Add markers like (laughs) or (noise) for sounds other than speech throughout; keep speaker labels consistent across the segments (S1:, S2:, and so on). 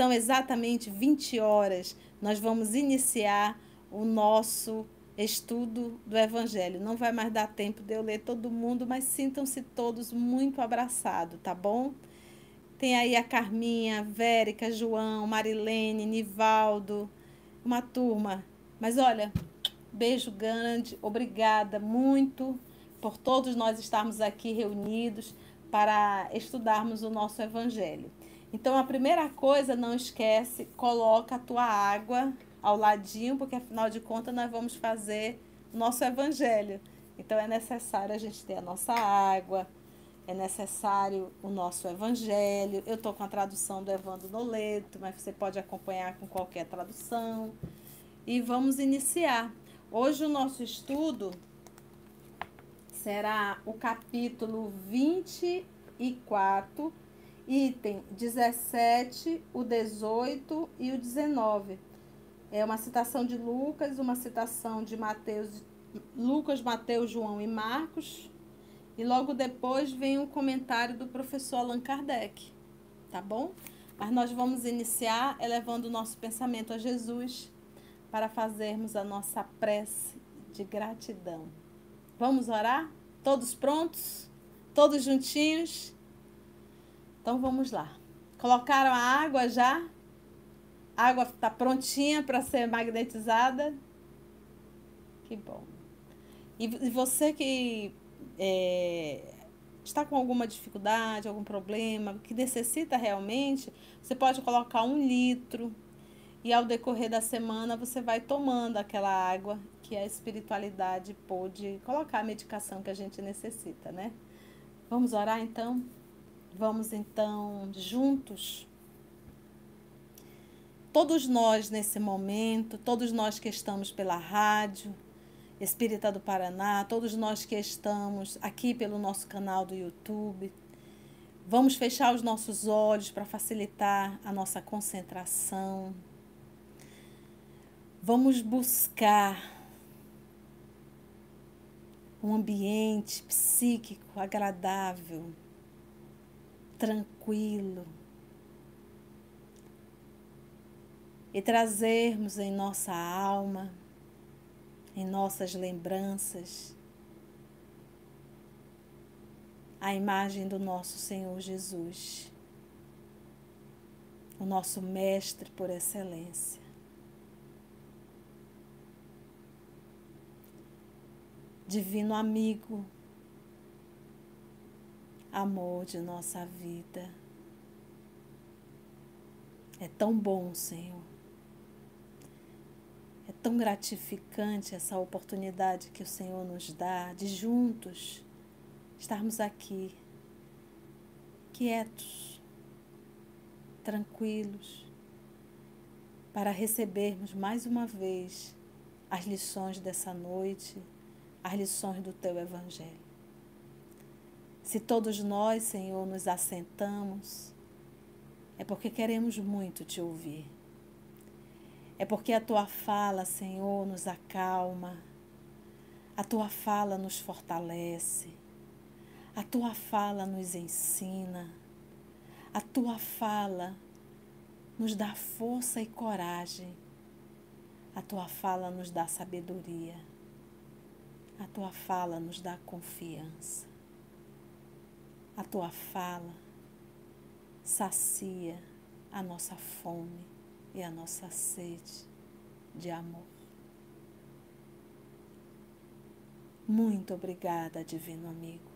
S1: são exatamente 20 horas. Nós vamos iniciar o nosso estudo do Evangelho. Não vai mais dar tempo de eu ler todo mundo, mas sintam-se todos muito abraçados, tá bom? Tem aí a Carminha, Vérica, João, Marilene, Nivaldo, uma turma. Mas olha, beijo grande, obrigada muito por todos nós estarmos aqui reunidos para estudarmos o nosso Evangelho. Então, a primeira coisa, não esquece, coloca a tua água ao ladinho, porque afinal de contas nós vamos fazer nosso evangelho. Então é necessário a gente ter a nossa água, é necessário o nosso evangelho. Eu estou com a tradução do Evandro Noleto, mas você pode acompanhar com qualquer tradução. E vamos iniciar. Hoje o nosso estudo será o capítulo 24, item 17, o 18 e o 19 é uma citação de Lucas, uma citação de Mateus, Lucas, Mateus, João e Marcos. E logo depois vem um comentário do professor Allan Kardec, tá bom? Mas nós vamos iniciar elevando o nosso pensamento a Jesus para fazermos a nossa prece de gratidão. Vamos orar? Todos prontos? Todos juntinhos? Então vamos lá. Colocaram a água já? A água está prontinha para ser magnetizada. Que bom. E, você que é, está com alguma dificuldade, algum problema, que necessita realmente, você pode colocar um litro e ao decorrer da semana você vai tomando aquela água que a espiritualidade pôde colocar a medicação que a gente necessita, né? Vamos orar então? Vamos então juntos todos nós nesse momento, todos nós que estamos pela rádio Espírita do Paraná, todos nós que estamos aqui pelo nosso canal do YouTube, vamos fechar os nossos olhos para facilitar a nossa concentração. Vamos buscar um ambiente psíquico agradável, tranquilo e trazermos em nossa alma, em nossas lembranças, a imagem do nosso Senhor Jesus, o nosso Mestre por excelência. Divino amigo, amor de nossa vida. É tão bom, Senhor, tão gratificante essa oportunidade que o Senhor nos dá de juntos estarmos aqui, quietos, tranquilos, para recebermos mais uma vez as lições dessa noite, as lições do teu Evangelho. Se todos nós, Senhor, nos assentamos, é porque queremos muito te ouvir. É porque a tua fala, Senhor, nos acalma, a tua fala nos fortalece, a tua fala nos ensina, a tua fala nos dá força e coragem, a tua fala nos dá sabedoria, a tua fala nos dá confiança, a tua fala sacia a nossa fome e a nossa sede de amor. Muito obrigada, Divino Amigo,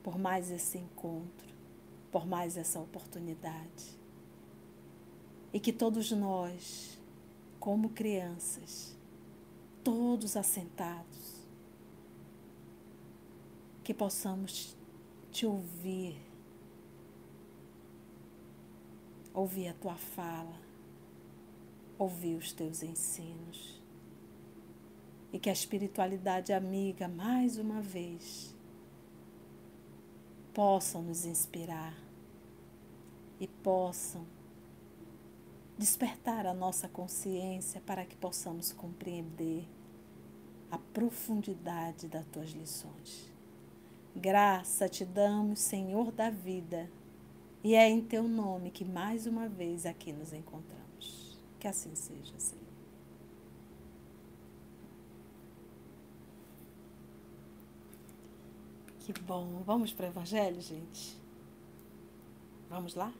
S1: por mais esse encontro, por mais essa oportunidade. E que todos nós, como crianças, todos assentados, que possamos te ouvir, ouvir a tua fala ouvir os teus ensinos. E que a espiritualidade amiga, mais uma vez, possam nos inspirar e possam despertar a nossa consciência para que possamos compreender a profundidade das tuas lições. Graça te damos, Senhor da vida, E é em teu nome que mais uma vez aqui nos encontramos. Que assim seja, Senhor. Que bom. Vamos para o Evangelho, gente? Vamos lá?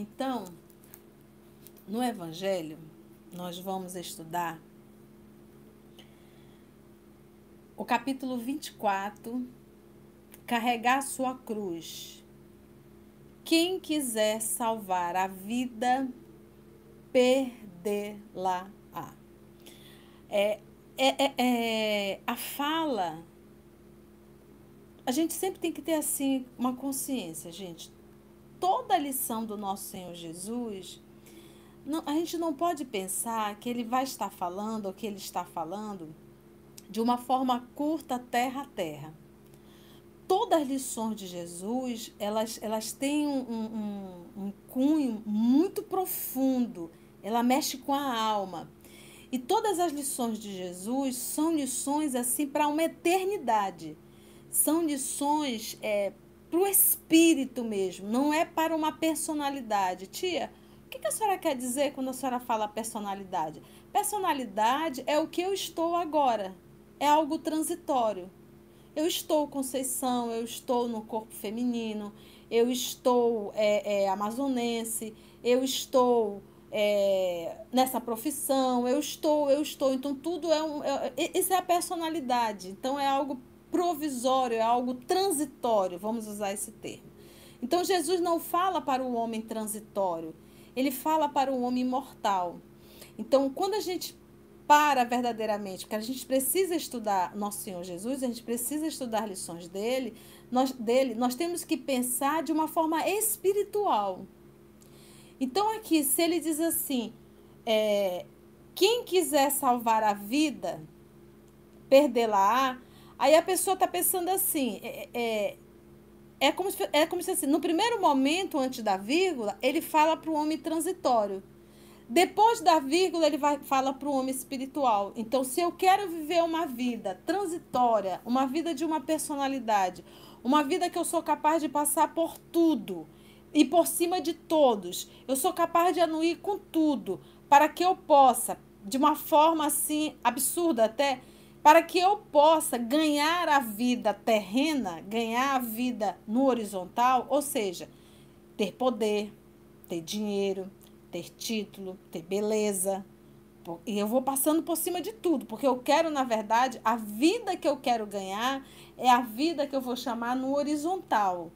S1: Então, no Evangelho, nós vamos estudar o capítulo 24, carregar sua cruz. Quem quiser salvar a vida, perdê-la-á. É, é, é, é, a fala, a gente sempre tem que ter assim uma consciência, gente toda a lição do nosso Senhor Jesus, não, a gente não pode pensar que ele vai estar falando ou que ele está falando de uma forma curta, terra a terra. Todas as lições de Jesus, elas, elas têm um, um, um cunho muito profundo, ela mexe com a alma. E todas as lições de Jesus são lições assim para uma eternidade. São lições é, para o espírito mesmo, não é para uma personalidade. Tia, o que a senhora quer dizer quando a senhora fala personalidade? Personalidade é o que eu estou agora, é algo transitório. Eu estou Conceição, eu estou no corpo feminino, eu estou é, é, amazonense, eu estou é, nessa profissão, eu estou, eu estou. Então, tudo é um. É, isso é a personalidade. Então, é algo provisório, é algo transitório, vamos usar esse termo. Então Jesus não fala para o homem transitório, ele fala para o homem imortal. Então, quando a gente para verdadeiramente, porque a gente precisa estudar nosso Senhor Jesus, a gente precisa estudar lições dele, nós, dele, nós temos que pensar de uma forma espiritual. Então, aqui, se ele diz assim, é, quem quiser salvar a vida, perdê-la-á, Aí a pessoa está pensando assim, é, é, é, como se, é como se assim, no primeiro momento, antes da vírgula, ele fala para o homem transitório. Depois da vírgula, ele vai, fala para o homem espiritual. Então, se eu quero viver uma vida transitória, uma vida de uma personalidade, uma vida que eu sou capaz de passar por tudo e por cima de todos, eu sou capaz de anuir com tudo, para que eu possa, de uma forma assim absurda até, para que eu possa ganhar a vida terrena, ganhar a vida no horizontal, ou seja, ter poder, ter dinheiro, ter título, ter beleza. E eu vou passando por cima de tudo, porque eu quero, na verdade, a vida que eu quero ganhar é a vida que eu vou chamar no horizontal.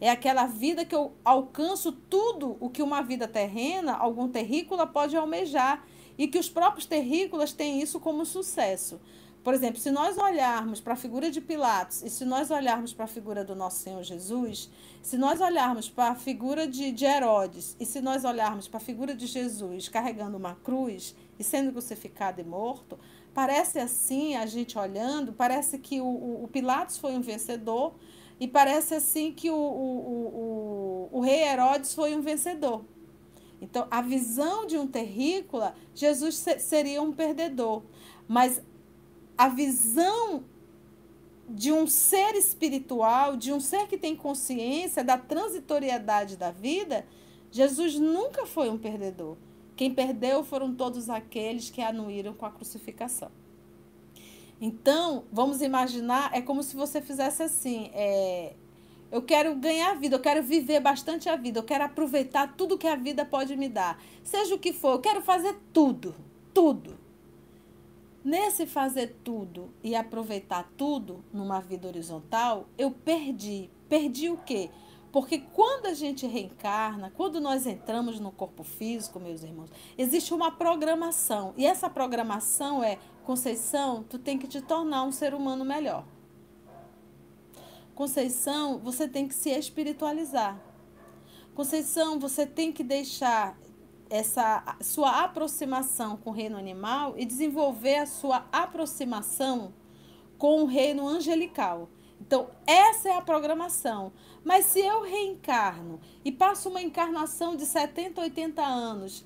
S1: É aquela vida que eu alcanço tudo o que uma vida terrena, algum terrícola pode almejar. E que os próprios terrícolas têm isso como sucesso. Por exemplo, se nós olharmos para a figura de Pilatos e se nós olharmos para a figura do nosso Senhor Jesus, se nós olharmos para a figura de, de Herodes e se nós olharmos para a figura de Jesus carregando uma cruz e sendo crucificado e morto, parece assim, a gente olhando, parece que o, o, o Pilatos foi um vencedor e parece assim que o, o, o, o rei Herodes foi um vencedor. Então, a visão de um terrícola, Jesus seria um perdedor. Mas a visão de um ser espiritual, de um ser que tem consciência da transitoriedade da vida, Jesus nunca foi um perdedor. Quem perdeu foram todos aqueles que anuíram com a crucificação. Então, vamos imaginar, é como se você fizesse assim: é, eu quero ganhar a vida, eu quero viver bastante a vida, eu quero aproveitar tudo que a vida pode me dar. Seja o que for, eu quero fazer tudo, tudo. Nesse fazer tudo e aproveitar tudo numa vida horizontal, eu perdi. Perdi o quê? Porque quando a gente reencarna, quando nós entramos no corpo físico, meus irmãos, existe uma programação. E essa programação é: Conceição, tu tem que te tornar um ser humano melhor. Conceição, você tem que se espiritualizar. Conceição, você tem que deixar essa sua aproximação com o reino animal e desenvolver a sua aproximação com o reino angelical. Então, essa é a programação. Mas se eu reencarno e passo uma encarnação de 70, 80 anos,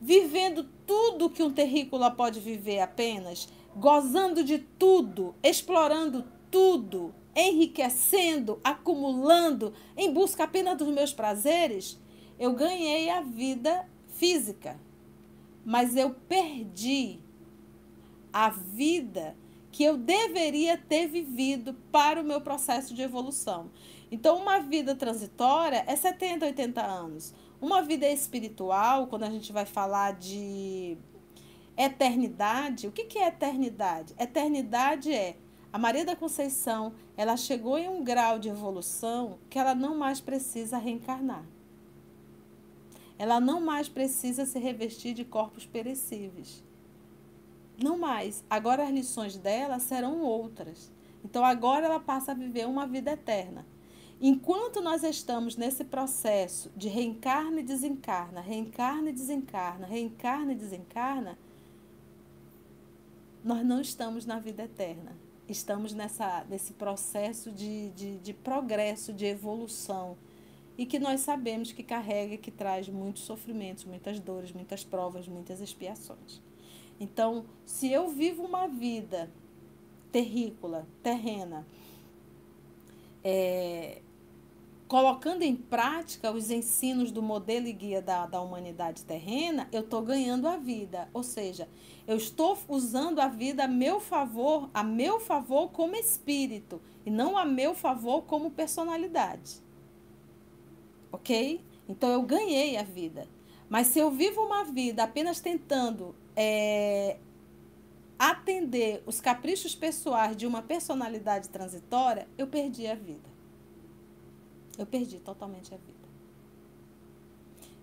S1: vivendo tudo que um terrícola pode viver apenas, gozando de tudo, explorando tudo, enriquecendo, acumulando, em busca apenas dos meus prazeres, eu ganhei a vida física, mas eu perdi a vida que eu deveria ter vivido para o meu processo de evolução. Então, uma vida transitória é 70, 80 anos. Uma vida espiritual, quando a gente vai falar de eternidade, o que, que é eternidade? Eternidade é a Maria da Conceição, ela chegou em um grau de evolução que ela não mais precisa reencarnar. Ela não mais precisa se revestir de corpos perecíveis. Não mais. Agora as lições dela serão outras. Então agora ela passa a viver uma vida eterna. Enquanto nós estamos nesse processo de reencarna e desencarna, reencarna e desencarna, reencarna e desencarna, nós não estamos na vida eterna. Estamos nessa, nesse processo de, de, de progresso, de evolução. E que nós sabemos que carrega, que traz muitos sofrimentos, muitas dores, muitas provas, muitas expiações. Então, se eu vivo uma vida terrícola, terrena, é, colocando em prática os ensinos do modelo e guia da, da humanidade terrena, eu estou ganhando a vida. Ou seja, eu estou usando a vida a meu favor, a meu favor como espírito, e não a meu favor como personalidade. Ok? Então eu ganhei a vida. Mas se eu vivo uma vida apenas tentando é, atender os caprichos pessoais de uma personalidade transitória, eu perdi a vida. Eu perdi totalmente a vida.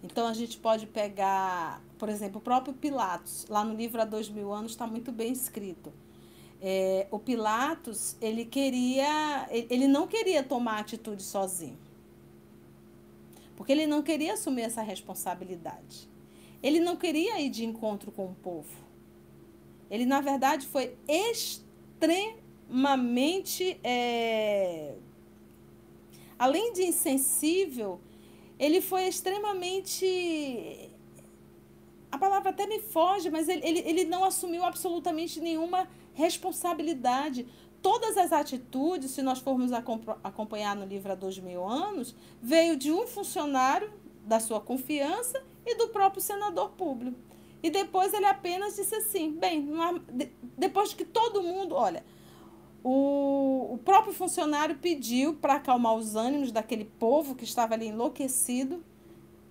S1: Então a gente pode pegar, por exemplo, o próprio Pilatos, lá no livro Há Dois Mil Anos está muito bem escrito. É, o Pilatos, ele queria, ele não queria tomar atitude sozinho. Porque ele não queria assumir essa responsabilidade. Ele não queria ir de encontro com o povo. Ele, na verdade, foi extremamente. É... Além de insensível, ele foi extremamente. A palavra até me foge, mas ele, ele, ele não assumiu absolutamente nenhuma responsabilidade. Todas as atitudes, se nós formos acompanhar no livro há dois mil anos, veio de um funcionário da sua confiança e do próprio senador público. E depois ele apenas disse assim: bem, depois de que todo mundo, olha, o, o próprio funcionário pediu para acalmar os ânimos daquele povo que estava ali enlouquecido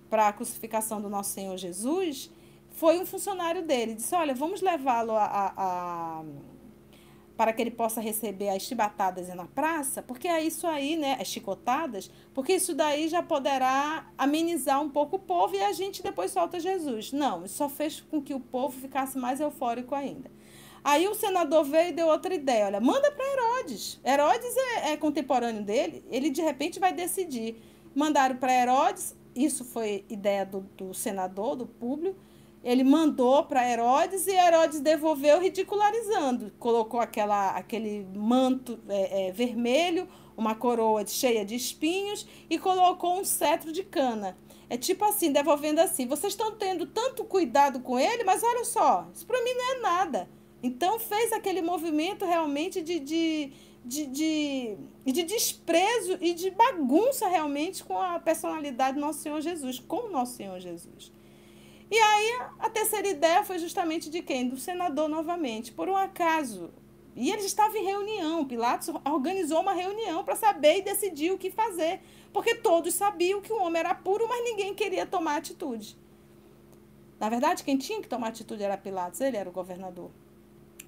S1: para a crucificação do nosso Senhor Jesus. Foi um funcionário dele, disse: olha, vamos levá-lo a, a, a para que ele possa receber as chibatadas na praça, porque é isso aí, né, as chicotadas, porque isso daí já poderá amenizar um pouco o povo e a gente depois solta Jesus. Não, isso só fez com que o povo ficasse mais eufórico ainda. Aí o senador veio e deu outra ideia, olha, manda para Herodes. Herodes é, é contemporâneo dele, ele de repente vai decidir. Mandaram para Herodes, isso foi ideia do, do senador, do público, ele mandou para Herodes e Herodes devolveu ridicularizando. Colocou aquela, aquele manto é, é, vermelho, uma coroa cheia de espinhos e colocou um cetro de cana. É tipo assim, devolvendo assim: vocês estão tendo tanto cuidado com ele, mas olha só, isso para mim não é nada. Então fez aquele movimento realmente de, de, de, de, de desprezo e de bagunça realmente com a personalidade do nosso Senhor Jesus, com o nosso Senhor Jesus. E aí a terceira ideia foi justamente de quem? Do senador novamente, por um acaso. E eles estavam em reunião. Pilatos organizou uma reunião para saber e decidir o que fazer. Porque todos sabiam que o homem era puro, mas ninguém queria tomar atitude. Na verdade, quem tinha que tomar atitude era Pilatos, ele era o governador.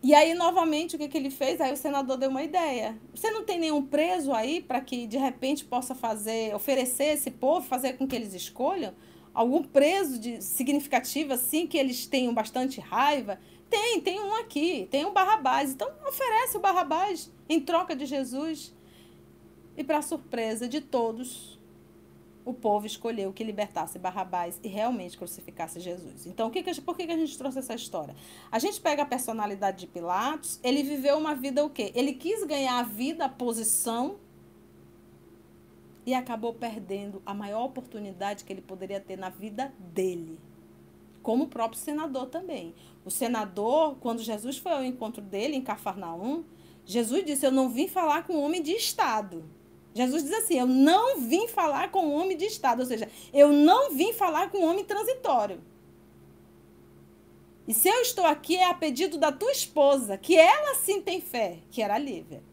S1: E aí, novamente, o que, que ele fez? Aí o senador deu uma ideia. Você não tem nenhum preso aí para que, de repente, possa fazer, oferecer esse povo, fazer com que eles escolham? Algum preso de significativo assim que eles tenham bastante raiva? Tem, tem um aqui, tem um Barrabás. Então oferece o Barrabás em troca de Jesus. E para surpresa de todos, o povo escolheu que libertasse Barrabás e realmente crucificasse Jesus. Então, que que, por que, que a gente trouxe essa história? A gente pega a personalidade de Pilatos, ele viveu uma vida o quê? Ele quis ganhar a vida, a posição, e acabou perdendo a maior oportunidade que ele poderia ter na vida dele. Como o próprio senador também. O senador, quando Jesus foi ao encontro dele em Cafarnaum, Jesus disse: Eu não vim falar com um homem de Estado. Jesus diz assim: Eu não vim falar com um homem de Estado. Ou seja, eu não vim falar com um homem transitório. E se eu estou aqui é a pedido da tua esposa, que ela sim tem fé, que era Lívia.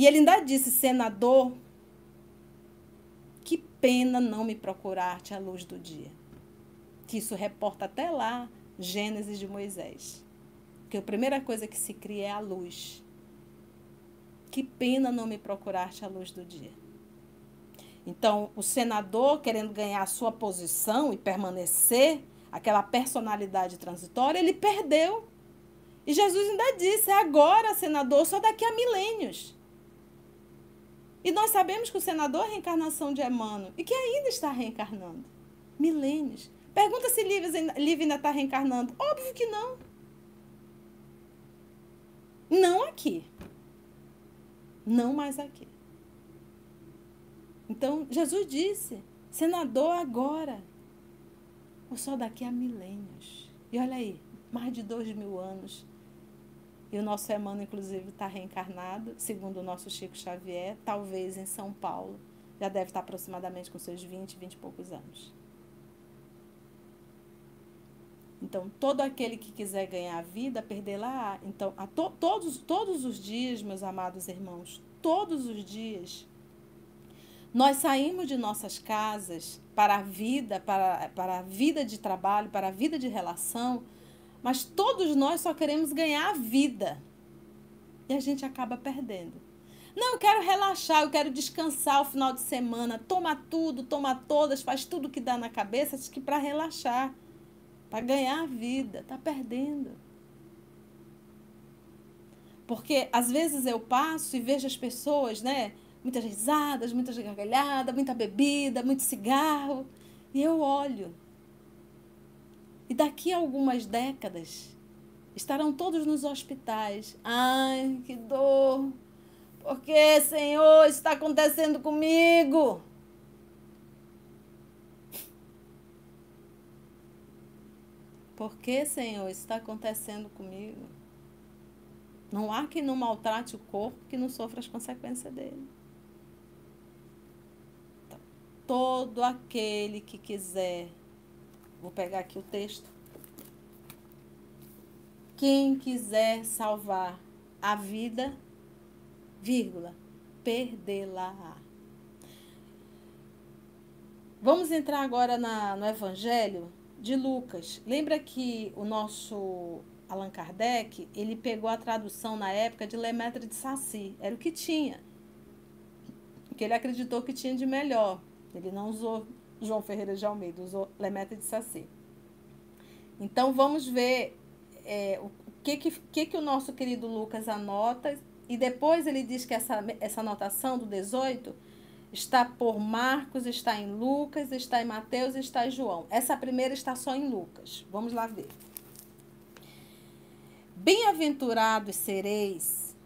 S1: E ele ainda disse: Senador, que pena não me procurar-te à luz do dia. Que isso reporta até lá Gênesis de Moisés. Porque a primeira coisa que se cria é a luz. Que pena não me procurar-te à luz do dia. Então, o senador, querendo ganhar a sua posição e permanecer, aquela personalidade transitória, ele perdeu. E Jesus ainda disse: agora, senador, só daqui a milênios. E nós sabemos que o senador é a reencarnação de Emmanuel e que ainda está reencarnando. Milênios. Pergunta se Lívia ainda está reencarnando. Óbvio que não. Não aqui. Não mais aqui. Então, Jesus disse: senador agora, ou só daqui a milênios. E olha aí, mais de dois mil anos e o nosso Emmanuel, inclusive, está reencarnado, segundo o nosso Chico Xavier, talvez em São Paulo. Já deve estar aproximadamente com seus 20, 20 e poucos anos. Então, todo aquele que quiser ganhar a vida, perdê-la. Então, a to, todos, todos os dias, meus amados irmãos, todos os dias, nós saímos de nossas casas para a vida, para, para a vida de trabalho, para a vida de relação, mas todos nós só queremos ganhar a vida. E a gente acaba perdendo. Não, eu quero relaxar, eu quero descansar o final de semana. Toma tudo, toma todas, faz tudo que dá na cabeça, acho que para relaxar, para ganhar a vida. Está perdendo. Porque às vezes eu passo e vejo as pessoas, né? Muitas risadas, muitas gargalhadas, muita bebida, muito cigarro. E eu olho e daqui a algumas décadas estarão todos nos hospitais. Ai, que dor! Por que, Senhor, está acontecendo comigo? Por que, Senhor, está acontecendo comigo? Não há quem não maltrate o corpo que não sofra as consequências dele. Então, todo aquele que quiser Vou pegar aqui o texto. Quem quiser salvar a vida, vírgula, perdê-la. Vamos entrar agora na, no Evangelho de Lucas. Lembra que o nosso Allan Kardec, ele pegou a tradução na época de Lemaitre de Saci. Era o que tinha. O que ele acreditou que tinha de melhor. Ele não usou João Ferreira de Almeida, usou Lemeta de Saci. Então, vamos ver é, o que, que, que o nosso querido Lucas anota, e depois ele diz que essa, essa anotação do 18 está por Marcos, está em Lucas, está em Mateus está em João. Essa primeira está só em Lucas. Vamos lá ver. Bem-aventurados sereis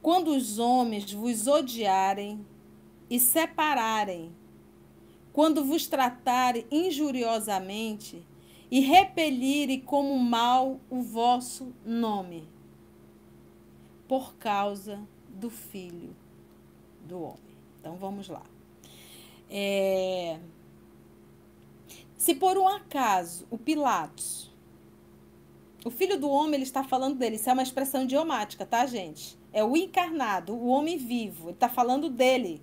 S1: quando os homens vos odiarem e separarem quando vos tratarem injuriosamente e repelirem como mal o vosso nome, por causa do Filho do Homem. Então vamos lá. É... Se por um acaso o Pilatos, o Filho do Homem, ele está falando dele, isso é uma expressão idiomática, tá, gente? É o encarnado, o homem vivo, ele está falando dele.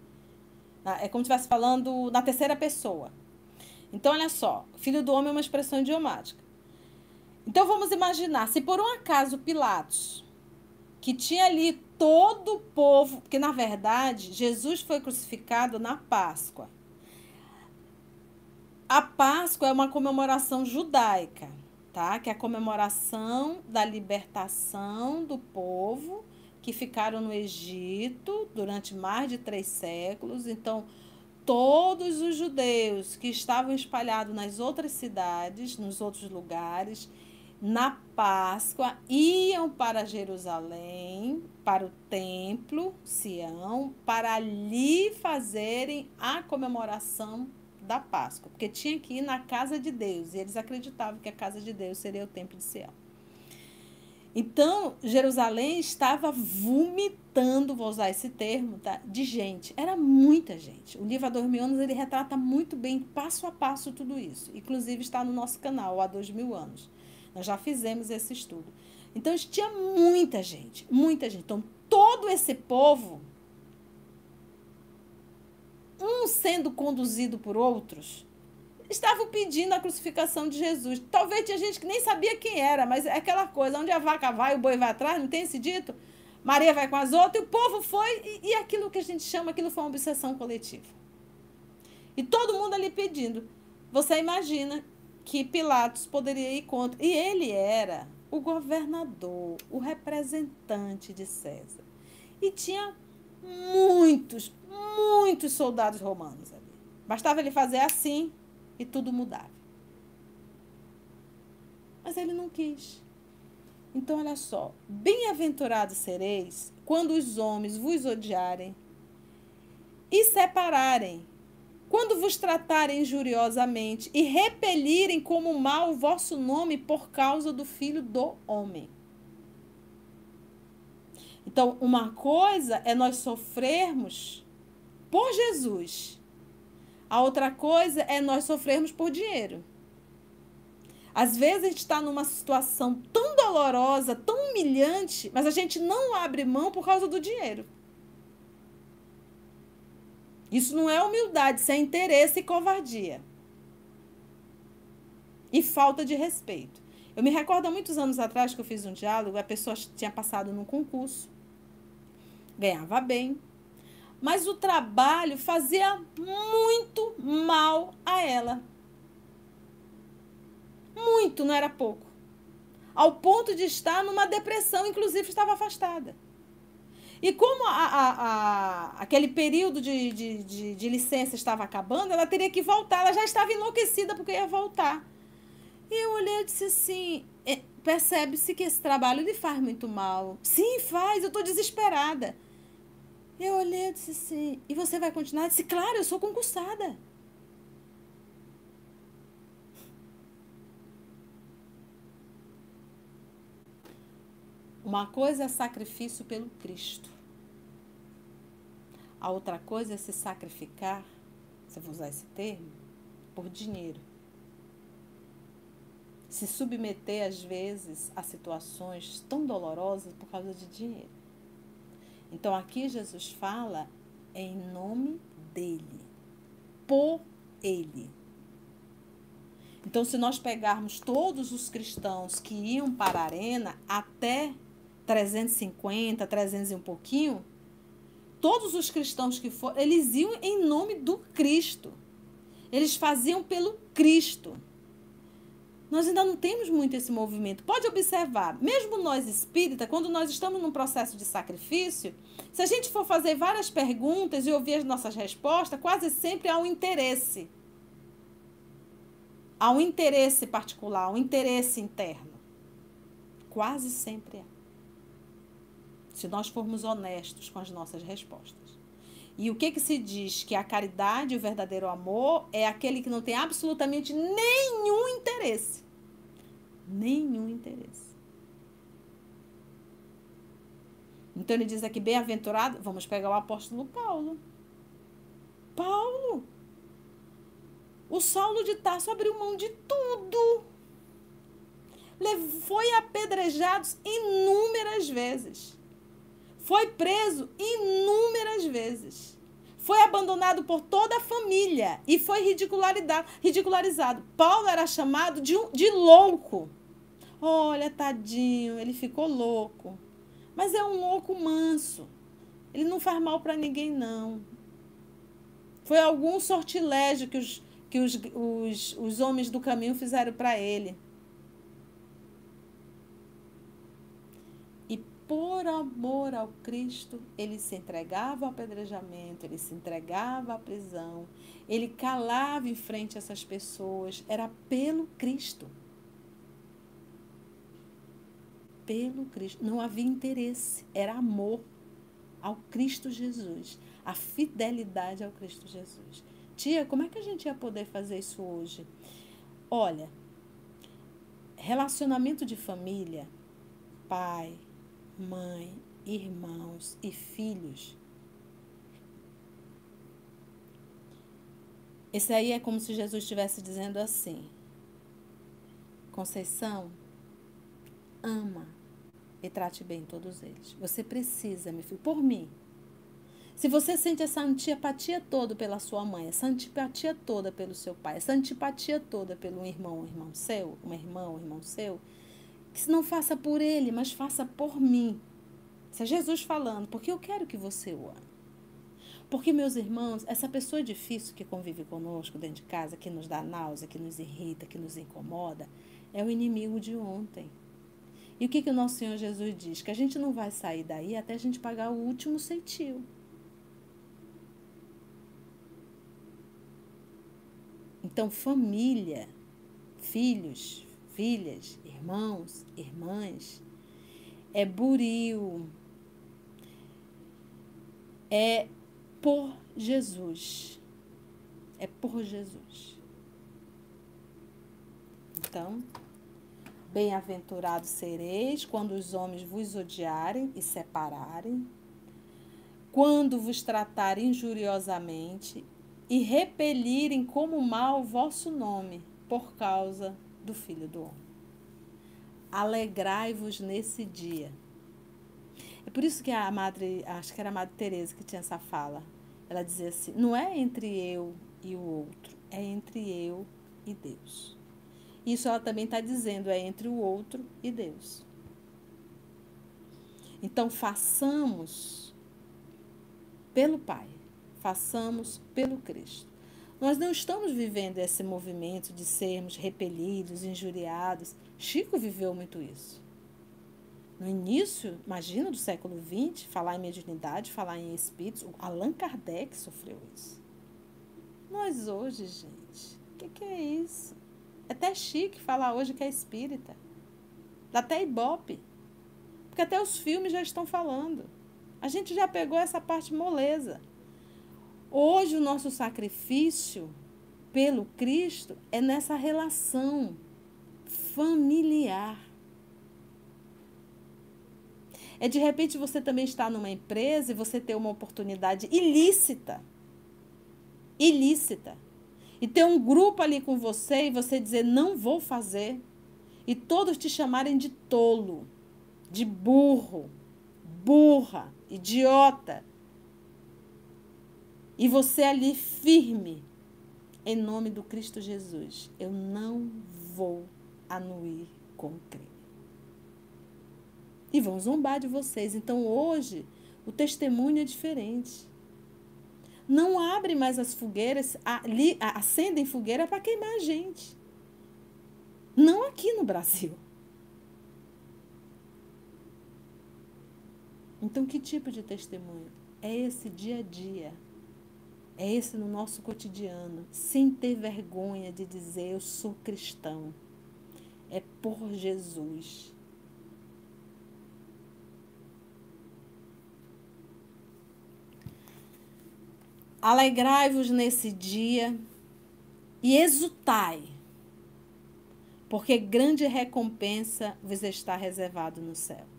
S1: É como se estivesse falando na terceira pessoa. Então, olha só, filho do homem é uma expressão idiomática. Então, vamos imaginar, se por um acaso Pilatos, que tinha ali todo o povo, porque na verdade Jesus foi crucificado na Páscoa. A Páscoa é uma comemoração judaica, tá? Que é a comemoração da libertação do povo que ficaram no Egito durante mais de três séculos. Então, todos os judeus que estavam espalhados nas outras cidades, nos outros lugares, na Páscoa, iam para Jerusalém, para o templo, Sião, para ali fazerem a comemoração da Páscoa, porque tinha que ir na casa de Deus, e eles acreditavam que a casa de Deus seria o templo de Sião. Então, Jerusalém estava vomitando, vou usar esse termo, tá? de gente. Era muita gente. O livro Há Dois Mil Anos ele retrata muito bem, passo a passo, tudo isso. Inclusive está no nosso canal, Há Dois Mil Anos. Nós já fizemos esse estudo. Então, tinha muita gente, muita gente. Então, todo esse povo, um sendo conduzido por outros, estavam pedindo a crucificação de Jesus. Talvez tinha gente que nem sabia quem era, mas é aquela coisa, onde a vaca vai, o boi vai atrás, não tem esse dito? Maria vai com as outras, e o povo foi, e, e aquilo que a gente chama, aquilo foi uma obsessão coletiva. E todo mundo ali pedindo. Você imagina que Pilatos poderia ir contra. E ele era o governador, o representante de César. E tinha muitos, muitos soldados romanos ali. Bastava ele fazer assim, e tudo mudava. Mas ele não quis. Então, olha só: bem-aventurados sereis quando os homens vos odiarem e separarem, quando vos tratarem injuriosamente e repelirem como mal o vosso nome por causa do filho do homem. Então, uma coisa é nós sofrermos por Jesus a outra coisa é nós sofrermos por dinheiro. Às vezes a gente está numa situação tão dolorosa, tão humilhante, mas a gente não abre mão por causa do dinheiro. Isso não é humildade, isso é interesse e covardia. E falta de respeito. Eu me recordo há muitos anos atrás que eu fiz um diálogo, a pessoa tinha passado num concurso, ganhava bem, mas o trabalho fazia muito mal a ela. Muito, não era pouco. Ao ponto de estar numa depressão, inclusive estava afastada. E como a, a, a, aquele período de, de, de, de, licença estava acabando, ela teria que voltar. Ela já estava enlouquecida porque ia voltar. E eu olhei e disse assim: é, percebe-se que esse trabalho lhe faz muito mal. Sim, faz, eu estou desesperada. Eu olhei e disse assim, e você vai continuar? Eu disse, claro, eu sou concursada. Uma coisa é sacrifício pelo Cristo. A outra coisa é se sacrificar, se eu vou usar esse termo, por dinheiro. Se submeter, às vezes, a situações tão dolorosas por causa de dinheiro. Então aqui Jesus fala em nome dele, por ele. Então, se nós pegarmos todos os cristãos que iam para a arena até 350, 300 e um pouquinho, todos os cristãos que foram, eles iam em nome do Cristo. Eles faziam pelo Cristo. Nós ainda não temos muito esse movimento. Pode observar, mesmo nós espírita, quando nós estamos num processo de sacrifício, se a gente for fazer várias perguntas e ouvir as nossas respostas, quase sempre há um interesse. Há um interesse particular, um interesse interno. Quase sempre é. Se nós formos honestos com as nossas respostas. E o que, que se diz? Que a caridade o verdadeiro amor é aquele que não tem absolutamente nenhum interesse. Nenhum interesse. Então ele diz aqui, bem-aventurado, vamos pegar o apóstolo Paulo. Paulo. O Saulo de Tarso abriu mão de tudo. Foi apedrejado inúmeras vezes. Foi preso inúmeras vezes. Foi abandonado por toda a família e foi ridicularizado. Paulo era chamado de, de louco. Olha, tadinho, ele ficou louco. Mas é um louco manso. Ele não faz mal para ninguém, não. Foi algum sortilégio que os, que os, os, os homens do caminho fizeram para ele. Por amor ao Cristo, ele se entregava ao apedrejamento, ele se entregava à prisão, ele calava em frente a essas pessoas, era pelo Cristo. Pelo Cristo. Não havia interesse, era amor ao Cristo Jesus, a fidelidade ao Cristo Jesus. Tia, como é que a gente ia poder fazer isso hoje? Olha, relacionamento de família, pai, mãe, irmãos e filhos. Esse aí é como se Jesus estivesse dizendo assim: Conceição, ama e trate bem todos eles. Você precisa, meu filho, por mim. Se você sente essa antipatia toda pela sua mãe, essa antipatia toda pelo seu pai, essa antipatia toda pelo irmão, irmão seu, uma irmã, irmão seu, que não faça por ele, mas faça por mim. Isso é Jesus falando, porque eu quero que você o ame. Porque, meus irmãos, essa pessoa difícil que convive conosco dentro de casa, que nos dá náusea, que nos irrita, que nos incomoda, é o inimigo de ontem. E o que, que o nosso Senhor Jesus diz? Que a gente não vai sair daí até a gente pagar o último ceitil. Então, família, filhos, filhas, irmãos, irmãs, é buril, é por Jesus. É por Jesus. Então, bem-aventurados sereis quando os homens vos odiarem e separarem, quando vos tratarem injuriosamente e repelirem como mal o vosso nome por causa do Filho do Homem. Alegrai-vos nesse dia. É por isso que a madre, acho que era a Madre Teresa que tinha essa fala. Ela dizia assim: não é entre eu e o outro, é entre eu e Deus. Isso ela também está dizendo, é entre o outro e Deus. Então façamos pelo Pai, façamos pelo Cristo. Nós não estamos vivendo esse movimento de sermos repelidos, injuriados. Chico viveu muito isso. No início, imagina, do século XX, falar em mediunidade, falar em espíritos, Allan Kardec sofreu isso. Nós hoje, gente, o que, que, é isso? É até chique falar hoje que é espírita. Dá até ibope. Porque até os filmes já estão falando. A gente já pegou essa parte moleza. Hoje o nosso sacrifício pelo Cristo é nessa relação familiar. É de repente você também estar numa empresa e você ter uma oportunidade ilícita. Ilícita. E ter um grupo ali com você e você dizer não vou fazer. E todos te chamarem de tolo, de burro, burra, idiota e você ali firme, em nome do Cristo Jesus. Eu não vou anuir com crime. E vão zombar de vocês. Então hoje o testemunho é diferente. Não abre mais as fogueiras, acendem fogueira para queimar a gente. Não aqui no Brasil. Então, que tipo de testemunho? É esse dia a dia é esse no nosso cotidiano, sem ter vergonha de dizer eu sou cristão. É por Jesus. Alegrai-vos nesse dia e exultai, porque grande recompensa vos está reservado no céu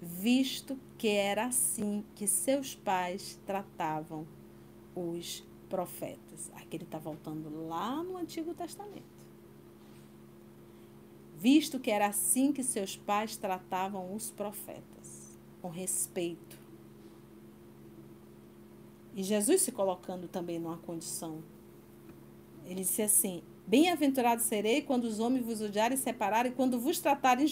S1: visto que era assim que seus pais tratavam os profetas. Aqui ele está voltando lá no Antigo Testamento. Visto que era assim que seus pais tratavam os profetas, com respeito. E Jesus se colocando também numa condição. Ele disse assim: Bem-aventurado serei quando os homens vos odiarem e separarem, quando vos tratarem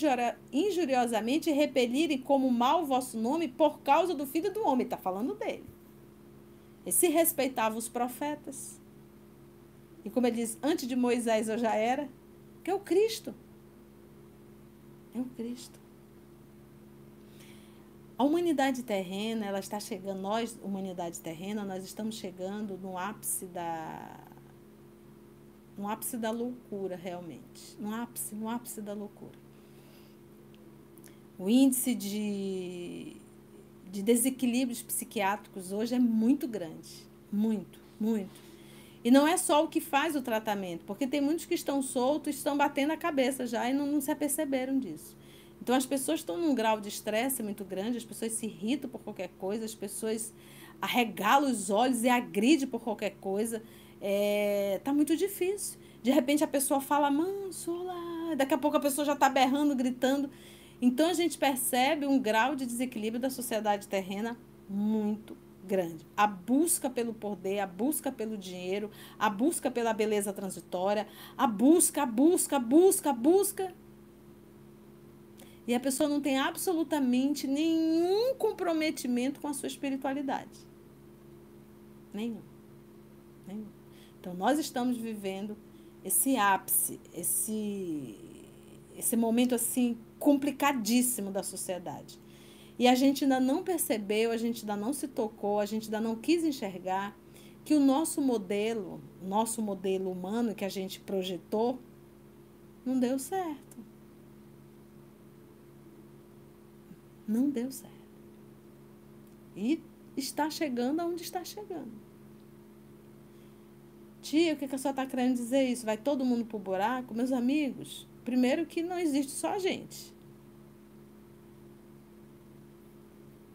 S1: injuriosamente e repelirem como mal o vosso nome por causa do filho do homem. Está falando dele. E se respeitava os profetas. E como ele diz, antes de Moisés eu já era, que é o Cristo. É o Cristo. A humanidade terrena, ela está chegando, nós, humanidade terrena, nós estamos chegando no ápice da no ápice da loucura, realmente. No ápice, no ápice da loucura. O índice de, de desequilíbrios psiquiátricos hoje é muito grande. Muito, muito. E não é só o que faz o tratamento, porque tem muitos que estão soltos, estão batendo a cabeça já e não, não se aperceberam disso. Então as pessoas estão num grau de estresse muito grande, as pessoas se irritam por qualquer coisa, as pessoas arregalam os olhos e agridem por qualquer coisa. É, tá muito difícil. De repente a pessoa fala manso, olá, daqui a pouco a pessoa já está berrando, gritando. Então a gente percebe um grau de desequilíbrio da sociedade terrena muito grande. A busca pelo poder, a busca pelo dinheiro, a busca pela beleza transitória, a busca, a busca, a busca, a busca. E a pessoa não tem absolutamente nenhum comprometimento com a sua espiritualidade. Nenhum. Nenhum. Então, nós estamos vivendo esse ápice, esse, esse momento assim complicadíssimo da sociedade. E a gente ainda não percebeu, a gente ainda não se tocou, a gente ainda não quis enxergar que o nosso modelo, nosso modelo humano que a gente projetou, não deu certo. Não deu certo. E está chegando aonde está chegando. Tia, o que, que a senhora está querendo dizer isso? Vai todo mundo para o buraco? Meus amigos, primeiro que não existe só a gente.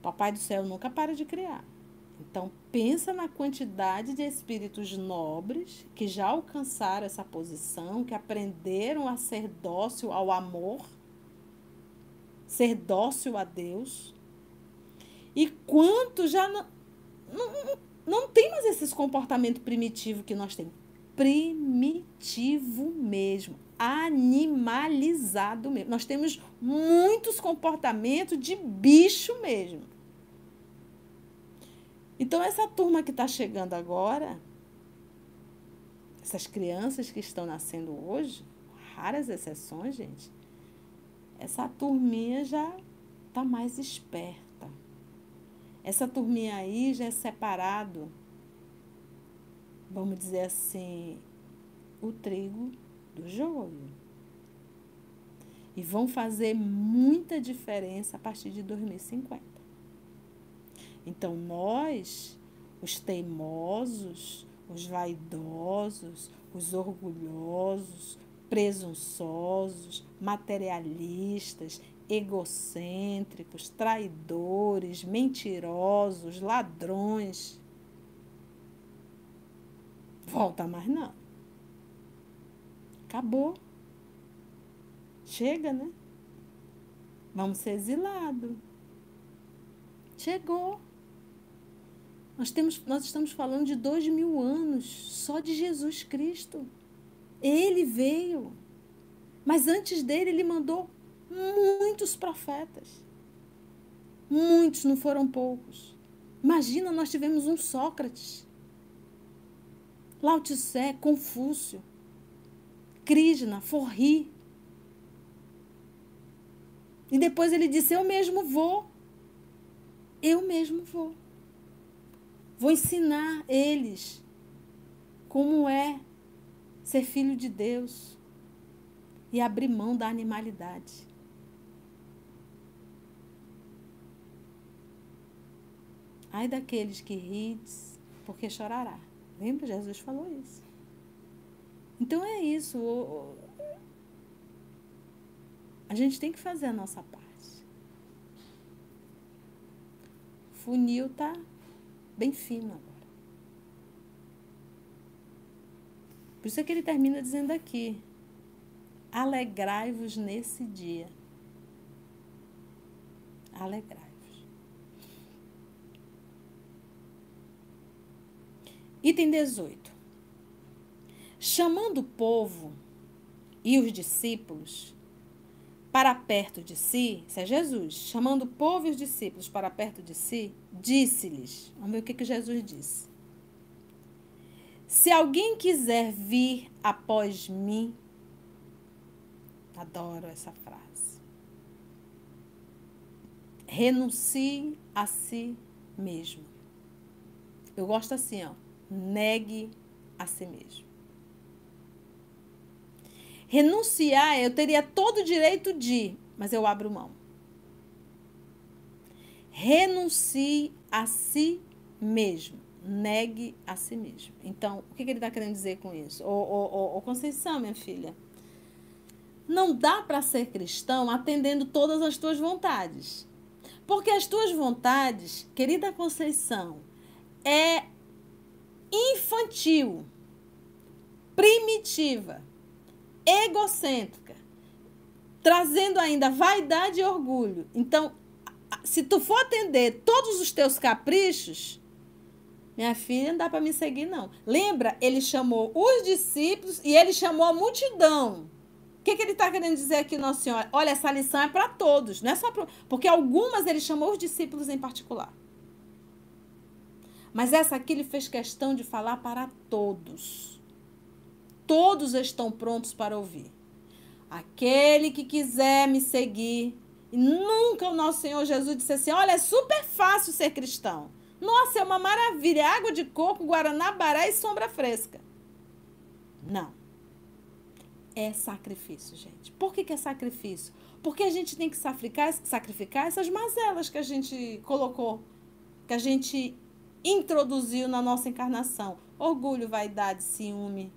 S1: Papai do céu nunca para de criar. Então, pensa na quantidade de espíritos nobres que já alcançaram essa posição, que aprenderam a ser dócil ao amor ser dócil a Deus. E quanto já não, não, não tem mais esses comportamento primitivo que nós temos. Primitivo mesmo, animalizado mesmo. Nós temos muitos comportamentos de bicho mesmo. Então, essa turma que está chegando agora, essas crianças que estão nascendo hoje, raras exceções, gente, essa turminha já está mais esperta. Essa turminha aí já é separado, vamos dizer assim, o trigo do joio. E vão fazer muita diferença a partir de 2050. Então, nós, os teimosos, os vaidosos, os orgulhosos, presunçosos, materialistas, egocêntricos, traidores, mentirosos, ladrões. Volta mais não. Acabou. Chega, né? Vamos ser exilados. Chegou. Nós, temos, nós estamos falando de dois mil anos só de Jesus Cristo. Ele veio. Mas antes dele, ele mandou muitos profetas. Muitos, não foram poucos. Imagina, nós tivemos um Sócrates, Lao Tse, Confúcio, Krishna, Forri. E depois ele disse: Eu mesmo vou. Eu mesmo vou. Vou ensinar eles como é ser filho de Deus e abrir mão da animalidade. Ai daqueles que rides, porque chorará. Lembra? Jesus falou isso. Então é isso. A gente tem que fazer a nossa parte. Funil tá bem fino agora. Por isso é que ele termina dizendo aqui: alegrai-vos nesse dia. Alegrai-vos. Item 18. Chamando o povo e os discípulos para perto de si, isso é Jesus, chamando o povo e os discípulos para perto de si, disse-lhes: vamos ver o que, que Jesus disse. Se alguém quiser vir após mim, adoro essa frase. renuncie a si mesmo. Eu gosto assim, ó. Negue a si mesmo. Renunciar, eu teria todo o direito de, mas eu abro mão. Renuncie a si mesmo. Negue a si mesmo. Então, o que, ele está querendo dizer com isso? Ô, ô, ô Conceição, minha filha, não dá para ser cristão atendendo todas as tuas vontades. Porque as tuas vontades, querida Conceição, é infantil, primitiva, egocêntrica, trazendo ainda vaidade e orgulho. Então, se tu for atender todos os teus caprichos, minha filha, não dá para me seguir, não. Lembra? Ele chamou os discípulos e ele chamou a multidão. O que, que ele está querendo dizer aqui, Nossa Senhora? Olha, essa lição é para todos, não é só para. Porque algumas ele chamou os discípulos em particular. Mas essa aqui ele fez questão de falar para todos. Todos estão prontos para ouvir. Aquele que quiser me seguir. E nunca o nosso Senhor Jesus disse assim: olha, é super fácil ser cristão. Nossa, é uma maravilha. Água de coco, guaraná, bará e sombra fresca. Não. É sacrifício, gente. Por que, que é sacrifício? Porque a gente tem que sacrificar, sacrificar essas mazelas que a gente colocou, que a gente introduziu na nossa encarnação. Orgulho, vaidade, ciúme,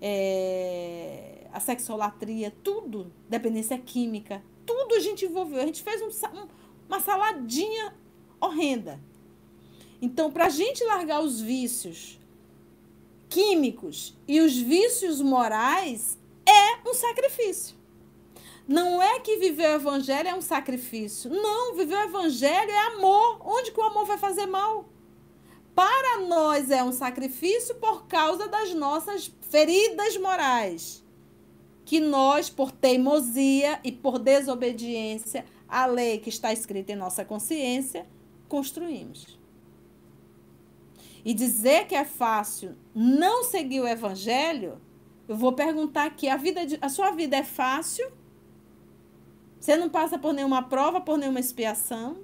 S1: é, a sexolatria, tudo, dependência química, tudo a gente envolveu. A gente fez um, uma saladinha horrenda. Então, para a gente largar os vícios químicos e os vícios morais, é um sacrifício. Não é que viver o evangelho é um sacrifício. Não, viver o evangelho é amor. Onde que o amor vai fazer mal? Para nós é um sacrifício por causa das nossas feridas morais, que nós, por teimosia e por desobediência à lei que está escrita em nossa consciência, construímos. E dizer que é fácil não seguir o evangelho, eu vou perguntar aqui, a, vida de, a sua vida é fácil? Você não passa por nenhuma prova, por nenhuma expiação?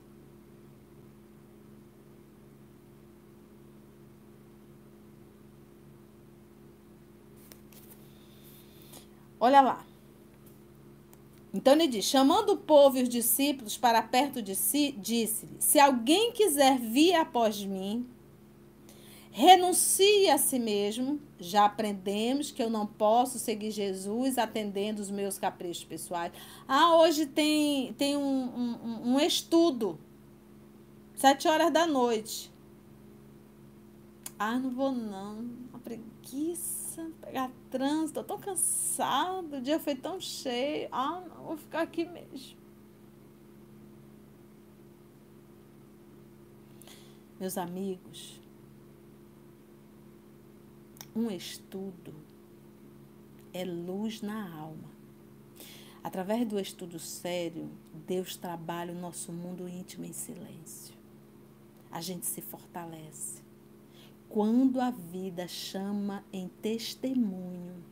S1: Olha lá. Então ele diz: chamando o povo e os discípulos para perto de si, disse-lhe: Se alguém quiser vir após mim, renuncie a si mesmo. Já aprendemos que eu não posso seguir Jesus atendendo os meus caprichos pessoais. Ah, hoje tem, tem um, um, um estudo, sete horas da noite. Ah, não vou não, uma preguiça pegar trânsito, tô cansado, o dia foi tão cheio. Ah, não, vou ficar aqui mesmo. Meus amigos, um estudo é luz na alma. Através do estudo sério, Deus trabalha o nosso mundo íntimo em silêncio. A gente se fortalece quando a vida chama em testemunho,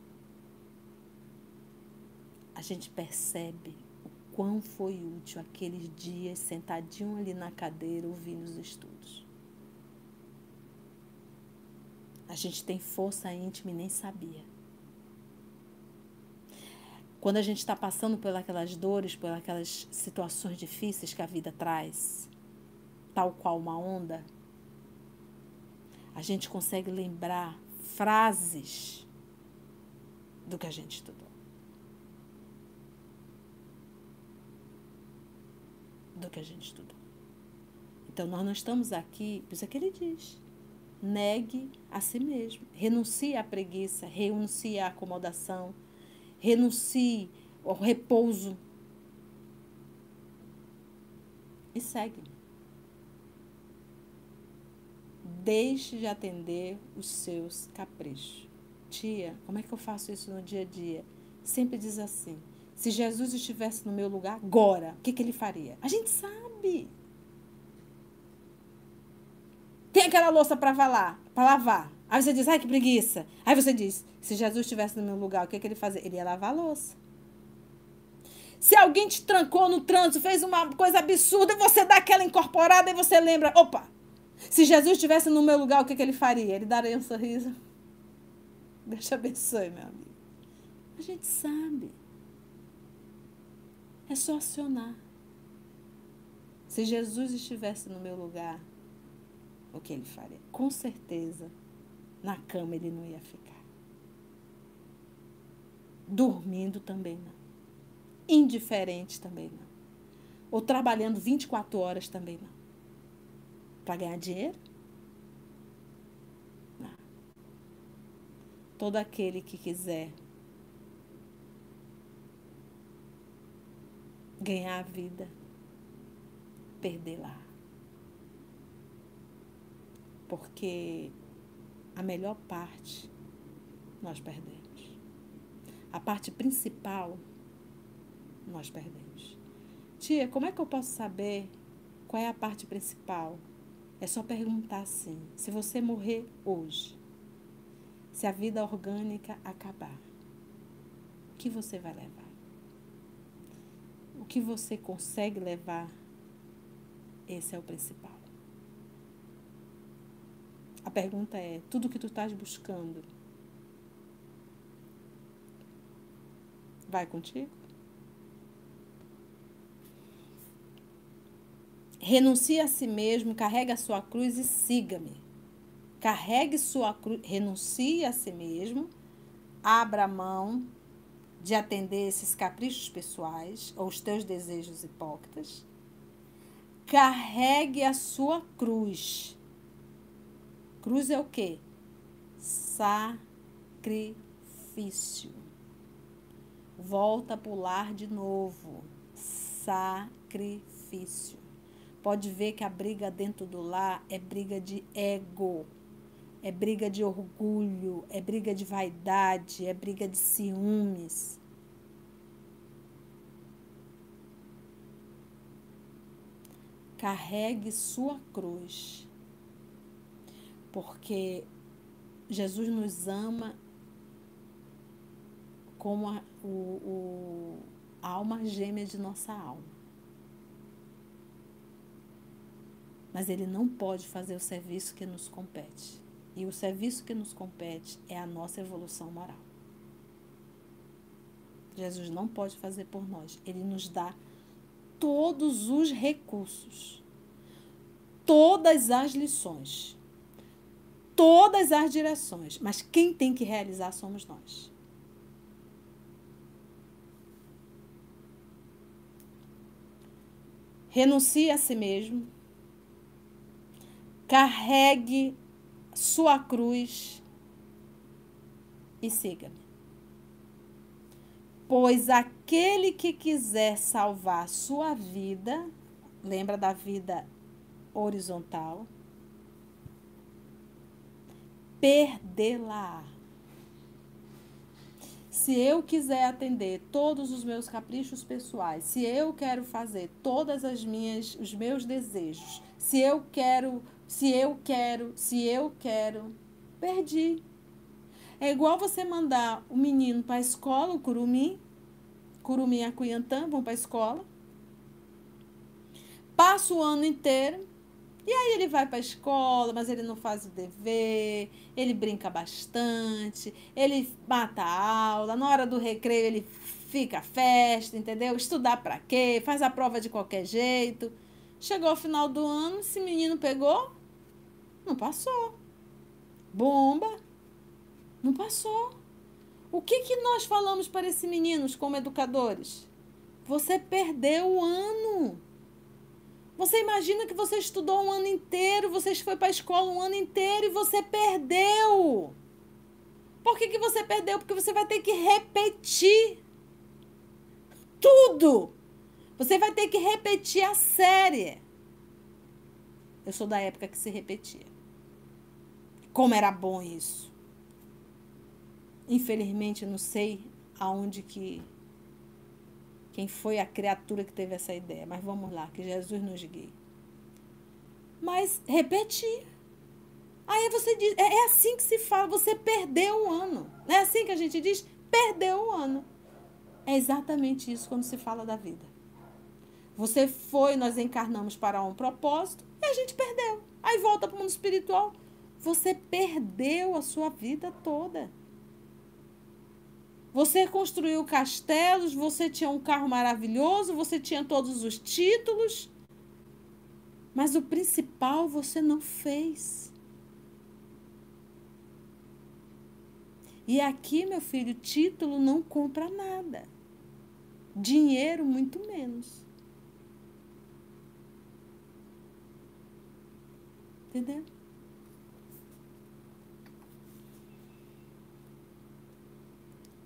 S1: a gente percebe o quão foi útil aqueles dias sentadinho ali na cadeira ouvindo os estudos. A gente tem força íntima e nem sabia. Quando a gente está passando por aquelas dores, por aquelas situações difíceis que a vida traz, tal qual uma onda, a gente consegue lembrar frases do que a gente estudou. Do que a gente estudou. Então, nós não estamos aqui, por isso é que ele diz: negue a si mesmo, renuncie à preguiça, renuncie à acomodação, renuncie ao repouso e segue. Deixe de atender os seus caprichos. Tia, como é que eu faço isso no dia a dia? Sempre diz assim: se Jesus estivesse no meu lugar agora, o que, que ele faria? A gente sabe. Tem aquela louça para lavar, para lavar. Aí você diz, ai que preguiça. Aí você diz, se Jesus estivesse no meu lugar, o que, que ele fazia? Ele ia lavar a louça. Se alguém te trancou no trânsito, fez uma coisa absurda, você dá aquela incorporada e você lembra, opa, se Jesus estivesse no meu lugar, o que, que ele faria? Ele daria um sorriso. Deus te abençoe, meu amigo. A gente sabe. É só acionar. Se Jesus estivesse no meu lugar, o que ele faria? Com certeza, na cama ele não ia ficar. Dormindo também não. Indiferente também não. Ou trabalhando 24 horas também não. Para ganhar dinheiro? Não. Todo aquele que quiser ganhar a vida, perder lá. Porque a melhor parte nós perdemos. A parte principal nós perdemos. Tia, como é que eu posso saber qual é a parte principal? É só perguntar assim: se você morrer hoje, se a vida orgânica acabar, o que você vai levar? O que você consegue levar? Esse é o principal. A pergunta é: tudo que tu estás buscando vai contigo? Renuncie a si mesmo, carregue a sua cruz e siga-me. Carregue sua cruz, renuncie a si mesmo, abra mão de atender esses caprichos pessoais ou os teus desejos hipócritas. Carregue a sua cruz. Cruz é o quê? Sacrifício. Volta a pular de novo. Sacrifício pode ver que a briga dentro do lar é briga de ego, é briga de orgulho, é briga de vaidade, é briga de ciúmes. Carregue sua cruz, porque Jesus nos ama como a, o, o, a alma gêmea de nossa alma. Mas ele não pode fazer o serviço que nos compete. E o serviço que nos compete é a nossa evolução moral. Jesus não pode fazer por nós. Ele nos dá todos os recursos, todas as lições, todas as direções, mas quem tem que realizar somos nós. Renuncie a si mesmo, carregue sua cruz e siga-me. Pois aquele que quiser salvar sua vida, lembra da vida horizontal, perdê-la. Se eu quiser atender todos os meus caprichos pessoais, se eu quero fazer todas as minhas os meus desejos, se eu quero se eu quero, se eu quero, perdi. É igual você mandar o menino para a escola, o curumim, curumim e a Cuiantã vão para a escola. Passa o ano inteiro. E aí ele vai para a escola, mas ele não faz o dever, ele brinca bastante, ele mata a aula, na hora do recreio ele fica festa, entendeu? Estudar para quê? Faz a prova de qualquer jeito. Chegou ao final do ano, esse menino pegou, não passou. Bomba, não passou. O que, que nós falamos para esses meninos como educadores? Você perdeu o ano. Você imagina que você estudou um ano inteiro, você foi para a escola um ano inteiro e você perdeu. Por que, que você perdeu? Porque você vai ter que repetir tudo. Você vai ter que repetir a série. Eu sou da época que se repetia. Como era bom isso. Infelizmente, não sei aonde que quem foi a criatura que teve essa ideia, mas vamos lá, que Jesus nos guie. Mas repetir. Aí você diz, é, é assim que se fala, você perdeu um ano. Não é assim que a gente diz? Perdeu um ano. É exatamente isso quando se fala da vida. Você foi, nós encarnamos para um propósito e a gente perdeu. Aí volta para o mundo espiritual. Você perdeu a sua vida toda. Você construiu castelos, você tinha um carro maravilhoso, você tinha todos os títulos, mas o principal você não fez. E aqui, meu filho, título não compra nada. Dinheiro, muito menos. Entendeu?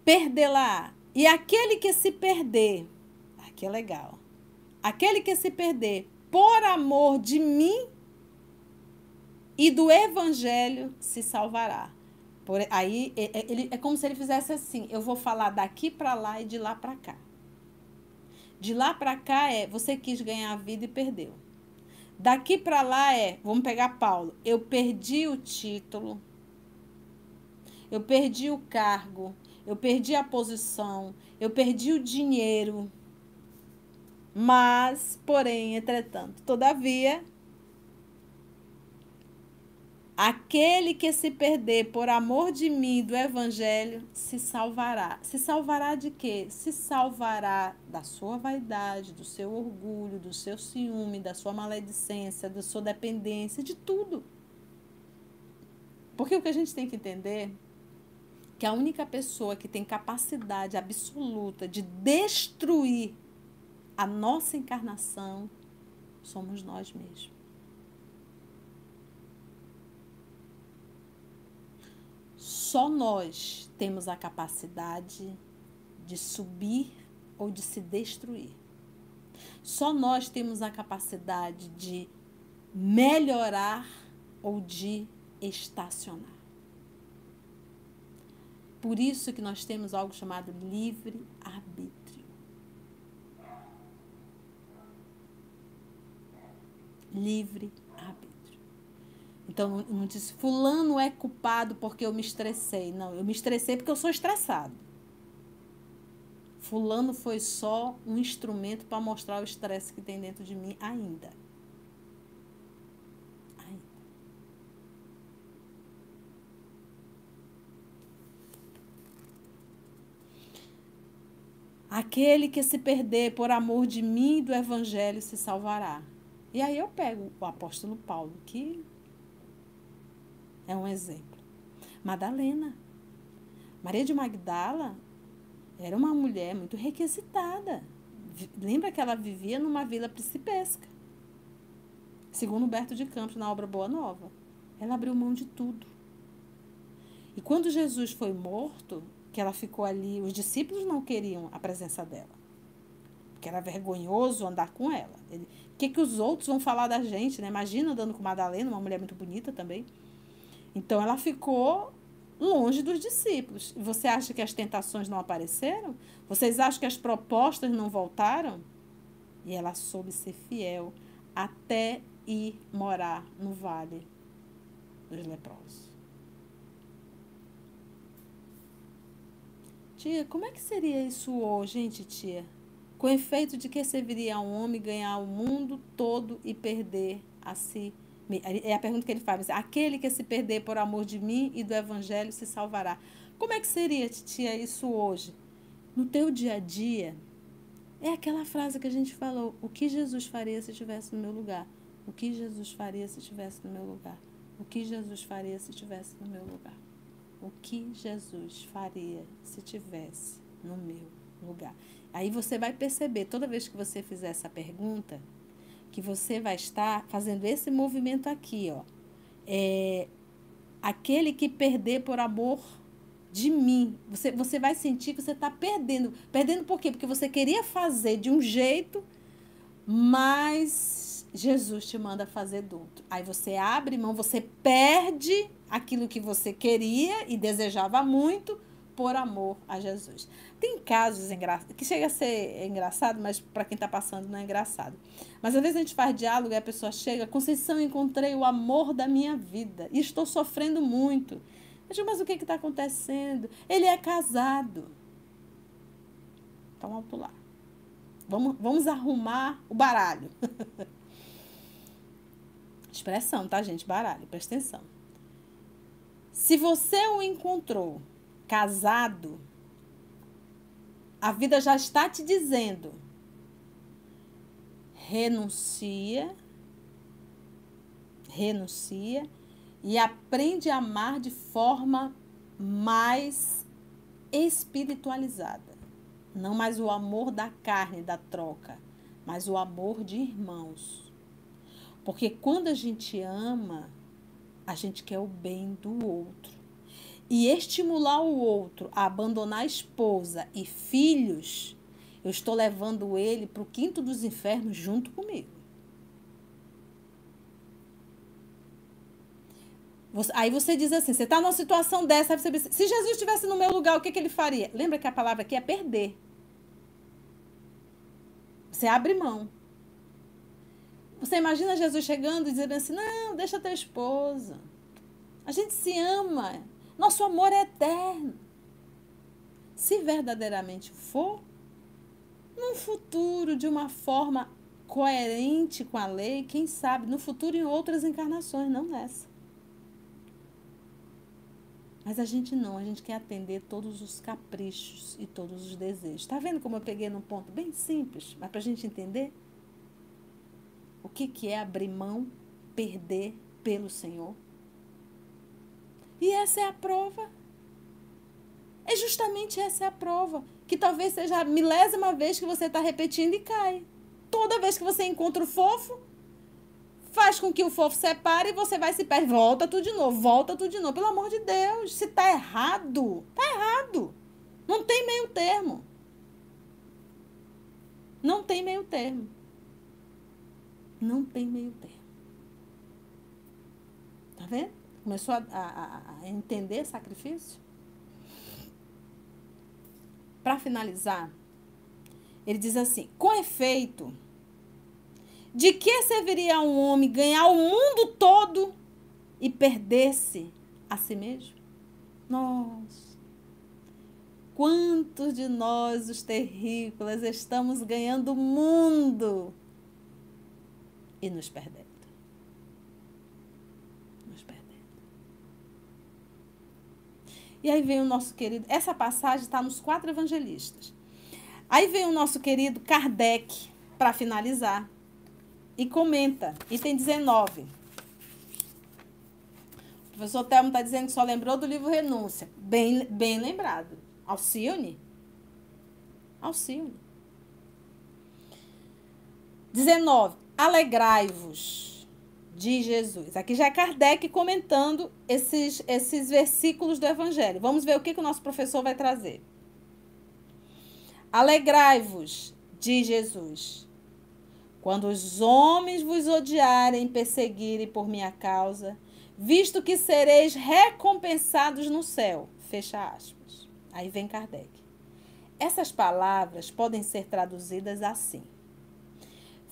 S1: Perder-lá. E aquele que se perder, aqui é legal. Aquele que se perder por amor de mim e do evangelho se salvará. Por, aí é, é, ele, é como se ele fizesse assim: eu vou falar daqui para lá e de lá para cá. De lá para cá é você quis ganhar a vida e perdeu. Daqui para lá é, vamos pegar Paulo. Eu perdi o título, eu perdi o cargo, eu perdi a posição, eu perdi o dinheiro. Mas, porém, entretanto, todavia, aquele que se perder por amor de mim do evangelho se salvará. Se salvará de quê? Se salvará da sua vaidade, do seu orgulho, do seu ciúme, da sua maledicência, da sua dependência, de tudo. Porque o que a gente tem que entender que a única pessoa que tem capacidade absoluta de destruir a nossa encarnação somos nós mesmos. Só nós temos a capacidade de subir ou de se destruir. Só nós temos a capacidade de melhorar ou de estacionar. Por isso que nós temos algo chamado livre arbítrio. Livre arbítrio. Então não diz fulano é culpado porque eu me estressei. Não, eu me estressei porque eu sou estressado. Fulano foi só um instrumento para mostrar o estresse que tem dentro de mim ainda. Aquele que se perder por amor de mim e do evangelho se salvará. E aí eu pego o apóstolo Paulo, que é um exemplo. Madalena. Maria de Magdala era uma mulher muito requisitada. Lembra que ela vivia numa vila principesca. Segundo Humberto de Campos, na obra Boa Nova. Ela abriu mão de tudo. E quando Jesus foi morto, que ela ficou ali. Os discípulos não queriam a presença dela. Porque era vergonhoso andar com ela. O que, que os outros vão falar da gente, né? Imagina andando com Madalena, uma mulher muito bonita também. Então ela ficou longe dos discípulos. Você acha que as tentações não apareceram? Vocês acham que as propostas não voltaram? E ela soube ser fiel até ir morar no vale dos leprosos. Tia, como é que seria isso hoje, gente, tia? Com efeito de que serviria um homem ganhar o mundo todo e perder a si. É a pergunta que ele faz. Aquele que se perder por amor de mim e do evangelho se salvará. Como é que seria, tia, isso hoje? No teu dia a dia, é aquela frase que a gente falou: o que Jesus faria se estivesse no meu lugar? O que Jesus faria se estivesse no meu lugar? O que Jesus faria se estivesse no meu lugar? O que Jesus faria se tivesse no meu lugar. Aí você vai perceber, toda vez que você fizer essa pergunta, que você vai estar fazendo esse movimento aqui, ó. É, aquele que perder por amor de mim. Você, você vai sentir que você está perdendo. Perdendo por quê? Porque você queria fazer de um jeito, mas Jesus te manda fazer do outro. Aí você abre mão, você perde aquilo que você queria e desejava muito por amor a Jesus. Tem casos que chega a ser engraçado, mas para quem está passando não é engraçado. Mas às vezes a gente faz diálogo e a pessoa chega, Conceição, encontrei o amor da minha vida e estou sofrendo muito. Eu digo, mas o que está acontecendo? Ele é casado. Então vamos pular. Vamos, vamos arrumar o baralho. (laughs) Expressão, tá, gente? Baralho, presta atenção. Se você o encontrou casado, a vida já está te dizendo: renuncia, renuncia e aprende a amar de forma mais espiritualizada. Não mais o amor da carne, da troca, mas o amor de irmãos. Porque quando a gente ama, a gente quer o bem do outro. E estimular o outro a abandonar a esposa e filhos, eu estou levando ele para o quinto dos infernos junto comigo. Aí você diz assim: você está numa situação dessa, você se Jesus estivesse no meu lugar, o que, que ele faria? Lembra que a palavra aqui é perder. Você abre mão. Você imagina Jesus chegando e dizendo assim: não, deixa teu esposa. A gente se ama. Nosso amor é eterno. Se verdadeiramente for, num futuro de uma forma coerente com a lei, quem sabe, no futuro em outras encarnações, não nessa. Mas a gente não, a gente quer atender todos os caprichos e todos os desejos. Está vendo como eu peguei num ponto bem simples, mas para a gente entender o que, que é abrir mão, perder pelo Senhor? E essa é a prova. É justamente essa é a prova. Que talvez seja a milésima vez que você está repetindo e cai. Toda vez que você encontra o fofo, faz com que o fofo separe e você vai se perde. Volta tudo de novo, volta tudo de novo. Pelo amor de Deus, se tá errado, tá errado. Não tem meio termo. Não tem meio termo. Não tem meio termo. Tá vendo? Começou a, a, a entender sacrifício? Para finalizar, ele diz assim: com efeito de que serviria um homem ganhar o mundo todo e perder-se a si mesmo? Nós. Quantos de nós, os terrícolas, estamos ganhando o mundo e nos perdendo? Nos perdendo. E aí vem o nosso querido. Essa passagem está nos quatro evangelistas. Aí vem o nosso querido Kardec para finalizar e comenta. Item 19. O professor Telmo está dizendo que só lembrou do livro Renúncia. Bem, bem lembrado. Alcione? Alcione. 19. Alegrai-vos de Jesus. Aqui já é Kardec comentando esses, esses versículos do Evangelho. Vamos ver o que, que o nosso professor vai trazer. Alegrai-vos de Jesus quando os homens vos odiarem perseguirem por minha causa, visto que sereis recompensados no céu. Fecha aspas. Aí vem Kardec. Essas palavras podem ser traduzidas assim: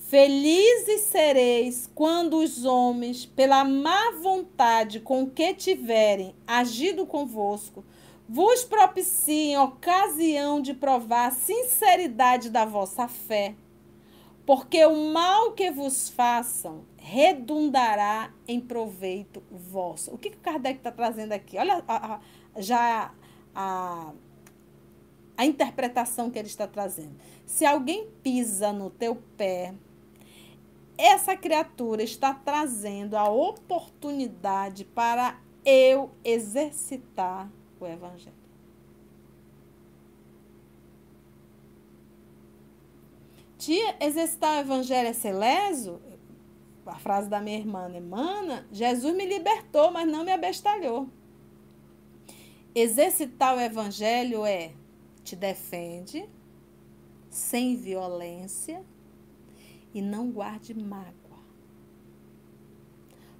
S1: Felizes sereis quando os homens, pela má vontade com que tiverem agido convosco, vos propiciem ocasião de provar a sinceridade da vossa fé porque o mal que vos façam redundará em proveito vosso. O que, o Kardec está trazendo aqui? Olha a, a, já a, a interpretação que ele está trazendo. Se alguém pisa no teu pé, essa criatura está trazendo a oportunidade para eu exercitar o evangelho. Tia, exercitar o evangelho é ser leso? A frase da minha irmã, né? Mana, Jesus me libertou, mas não me abestalhou. Exercitar o evangelho é te defende, sem violência e não guarde mágoa.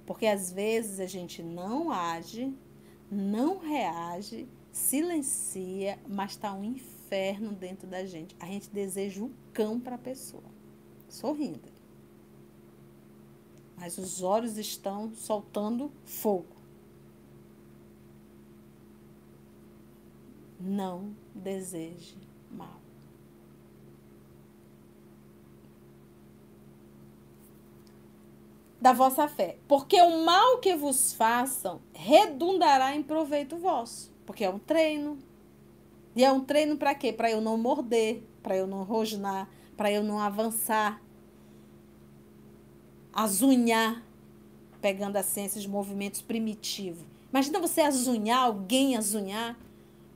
S1: Porque às vezes a gente não age, não reage, silencia, mas está um inferno dentro da gente. A gente deseja o cão para a pessoa, sorrindo. Mas os olhos estão soltando fogo. Não deseje mal. Da vossa fé. Porque o mal que vos façam redundará em proveito vosso. Porque é um treino. E é um treino para quê? Para eu não morder, para eu não rosnar, para eu não avançar, azunhar, pegando assim esses movimentos primitivos. Imagina você azunhar, alguém azunhar.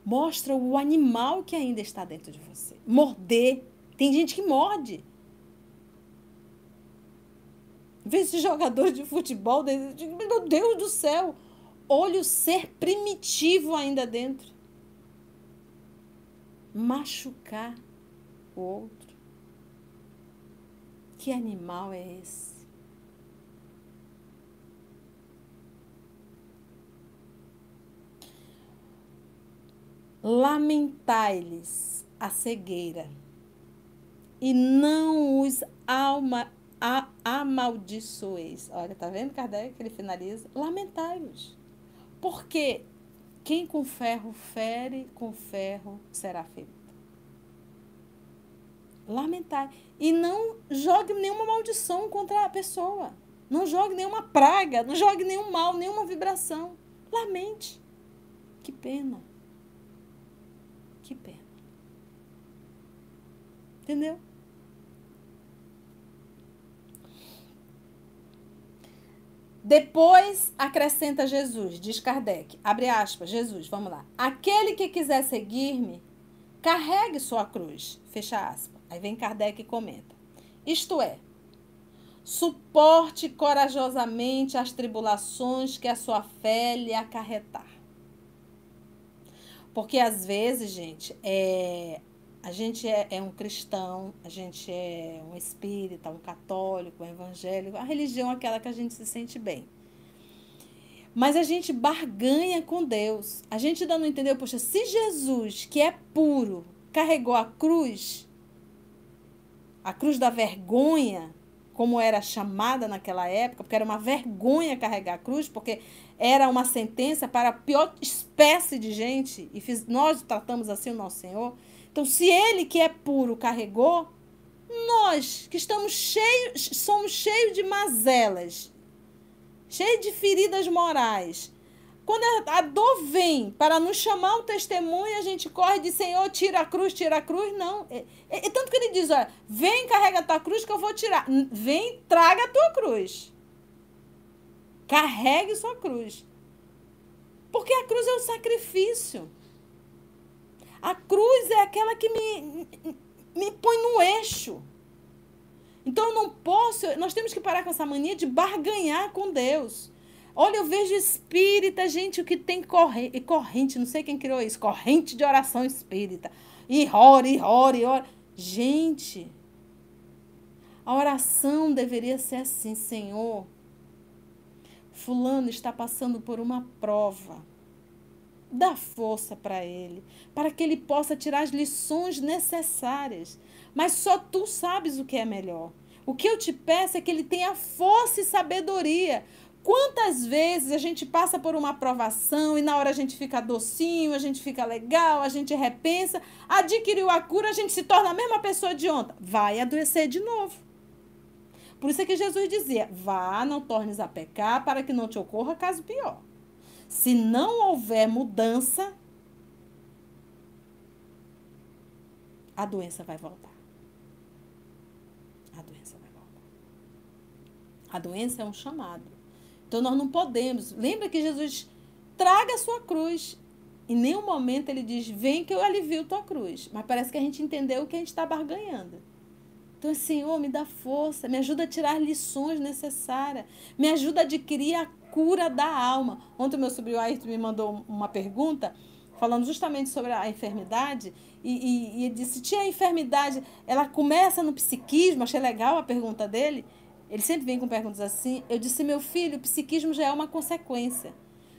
S1: Mostra o animal que ainda está dentro de você. Morder. Tem gente que morde. Vê esse jogador de futebol, meu Deus do céu, olha o ser primitivo ainda dentro. Machucar o outro. Que animal é esse? Lamentai-lhes a cegueira e não os alma, a, amaldiçoeis. Olha, tá vendo, Kardec? Ele finaliza. Lamentai-vos. Porque quem com ferro fere, com ferro será ferido. Lamentai. E não jogue nenhuma maldição contra a pessoa. Não jogue nenhuma praga, não jogue nenhum mal, nenhuma vibração. Lamente. Que pena. Que pena. Entendeu? Depois acrescenta Jesus, diz Kardec, abre aspas, Jesus, vamos lá. Aquele que quiser seguir-me, carregue sua cruz, fecha aspas. Aí vem Kardec e comenta. Isto é, suporte corajosamente as tribulações que a sua fé lhe acarretar. Porque às vezes, gente, é, a gente é, é, um cristão, a gente é um espírita, um católico, um evangélico, a religião é aquela que a gente se sente bem. Mas a gente barganha com Deus. A gente ainda não entendeu, poxa, se Jesus, que é puro, carregou a cruz, a cruz da vergonha, como era chamada naquela época, porque era uma vergonha carregar a cruz, porque era uma sentença para a pior espécie de gente, e fiz, nós tratamos assim o nosso Senhor. Então, se ele que é puro carregou, nós que estamos cheios, somos cheios de mazelas, cheios de feridas morais. Quando a, dor vem para nos chamar o testemunho, a gente corre de Senhor, tira a cruz, tira a cruz. Não. É, é, é tanto que ele diz: olha, vem, carrega a tua cruz que eu vou tirar. Vem, traga a tua cruz. Carregue sua cruz. Porque a cruz é o sacrifício. A cruz é aquela que me, me põe no eixo. Então eu não posso, nós temos que parar com essa mania de barganhar com Deus. Olha, eu vejo espírita, gente, o que tem corrente, corrente, não sei quem criou isso, corrente de oração espírita. E ora, e ora, e ora. Gente, a oração deveria ser assim, Senhor. Fulano está passando por uma prova Dá força para ele, para que ele possa tirar as lições necessárias. Mas só tu sabes o que é melhor. O que eu te peço é que ele tenha força e sabedoria. Quantas vezes a gente passa por uma aprovação e na hora a gente fica docinho, a gente fica legal, a gente repensa, adquiriu a cura, a gente se torna a mesma pessoa de ontem. Vai adoecer de novo. Por isso é que Jesus dizia: vá, não tornes a pecar, para que não te ocorra caso pior. Se não houver mudança, a doença vai voltar. A doença vai voltar. A doença é um chamado. Então nós não podemos. Lembra que Jesus traga a sua cruz. Em nenhum momento ele diz: Vem que eu alivio tua cruz. Mas parece que a gente entendeu que a gente está barganhando. Então, Senhor, me dá força, me ajuda a tirar lições necessárias, me ajuda a adquirir a cura da alma. Ontem meu sobrinho Ayrton me mandou uma pergunta falando justamente sobre a enfermidade e, e, e disse, tia, a enfermidade, ela começa no psiquismo, achei legal a pergunta dele, ele sempre vem com perguntas assim, eu disse, meu filho, o psiquismo já é uma consequência,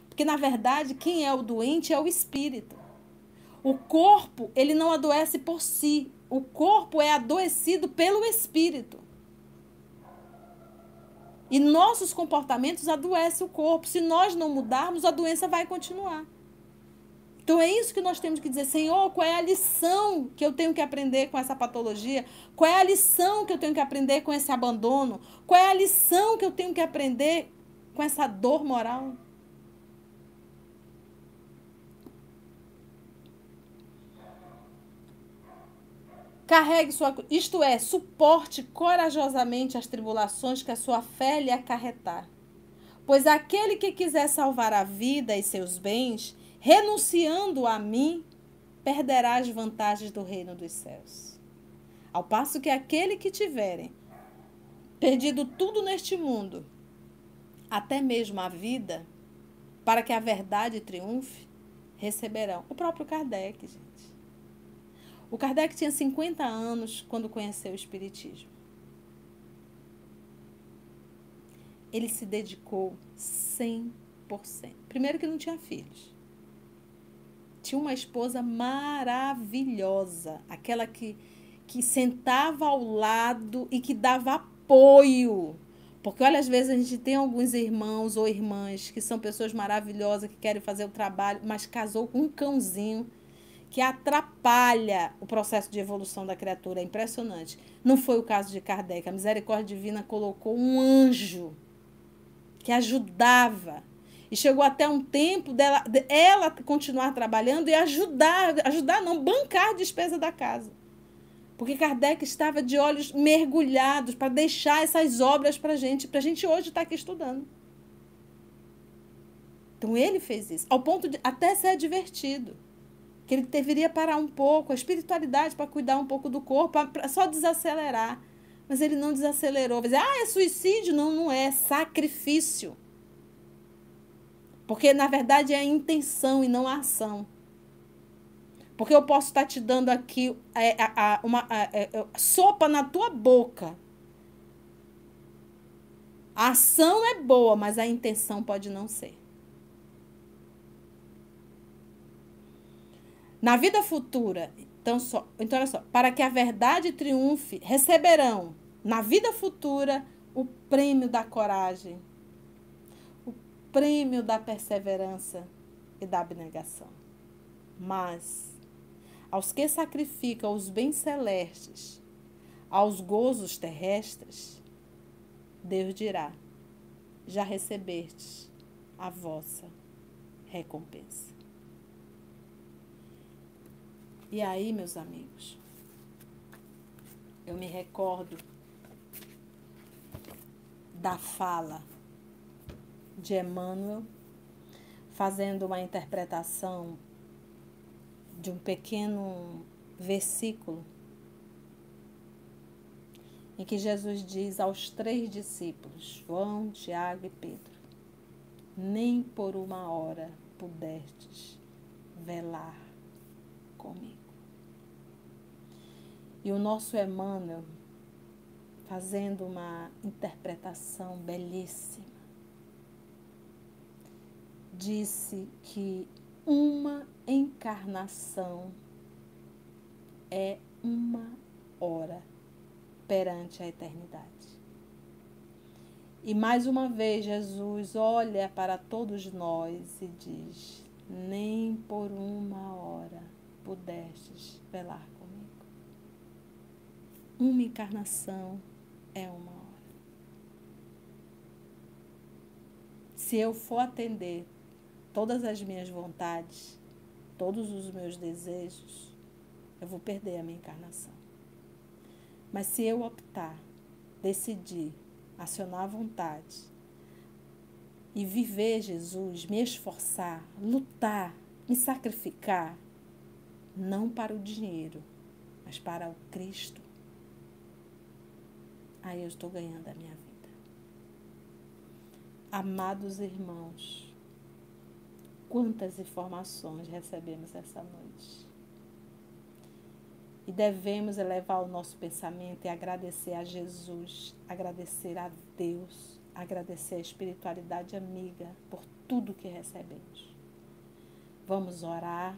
S1: porque na verdade quem é o doente é o espírito. O corpo, ele não adoece por si, o corpo é adoecido pelo espírito. E nossos comportamentos adoecem o corpo. Se nós não mudarmos, a doença vai continuar. Então é isso que nós temos que dizer, Senhor, qual é a lição que eu tenho que aprender com essa patologia? Qual é a lição que eu tenho que aprender com esse abandono? Qual é a lição que eu tenho que aprender com essa dor moral? Carregue sua. Isto é, suporte corajosamente as tribulações que a sua fé lhe acarretar. Pois aquele que quiser salvar a vida e seus bens, renunciando a mim, perderá as vantagens do reino dos céus. Ao passo que aquele que tiverem perdido tudo neste mundo, até mesmo a vida, para que a verdade triunfe, receberão. O próprio Kardec, gente. O Kardec tinha 50 anos quando conheceu o Espiritismo. Ele se dedicou 100%. Primeiro, que não tinha filhos. Tinha uma esposa maravilhosa, aquela que, que sentava ao lado e que dava apoio. Porque, olha, às vezes a gente tem alguns irmãos ou irmãs que são pessoas maravilhosas, que querem fazer o trabalho, mas casou com um cãozinho que atrapalha o processo de evolução da criatura. É impressionante. Não foi o caso de Kardec. A misericórdia divina colocou um anjo que ajudava. E chegou até um tempo dela ela continuar trabalhando e ajudar, ajudar não, bancar a despesa da casa. Porque Kardec estava de olhos mergulhados para deixar essas obras para a gente, para a gente hoje estar tá aqui estudando. Então ele fez isso, ao ponto de até ser divertido que ele deveria parar um pouco, a espiritualidade para cuidar um pouco do corpo, para só desacelerar. Mas ele não desacelerou. Vai dizer, ah, é suicídio? Não, não é, é sacrifício. Porque, na verdade, é a intenção e não a ação. Porque eu posso estar te dando aqui é, a, a, uma a, é, é, sopa na tua boca. A ação é boa, mas a intenção pode não ser. Na vida futura, então, só, então olha só, para que a verdade triunfe, receberão na vida futura o prêmio da coragem, o prêmio da perseverança e da abnegação. Mas aos que sacrificam os bens celestes, aos gozos terrestres, Deus dirá: já recebestes a vossa recompensa. E aí, meus amigos, eu me recordo da fala de Emmanuel fazendo uma interpretação de um pequeno versículo em que Jesus diz aos três discípulos, João, Tiago e Pedro: Nem por uma hora pudestes velar comigo. E o nosso Emmanuel, fazendo uma interpretação belíssima, disse que uma encarnação é uma hora perante a eternidade. E mais uma vez Jesus olha para todos nós e diz: nem por uma hora pudestes velar comigo. Uma encarnação é uma hora. Se eu for atender todas as minhas vontades, todos os meus desejos, eu vou perder a minha encarnação. Mas se eu optar, decidir, acionar a vontade e viver Jesus, me esforçar, lutar, me sacrificar, não para o dinheiro, mas para o Cristo, aí eu estou ganhando a minha vida. Amados irmãos, quantas informações recebemos essa noite. E devemos elevar o nosso pensamento e agradecer a Jesus, agradecer a Deus, agradecer a espiritualidade amiga por tudo que recebemos. Vamos orar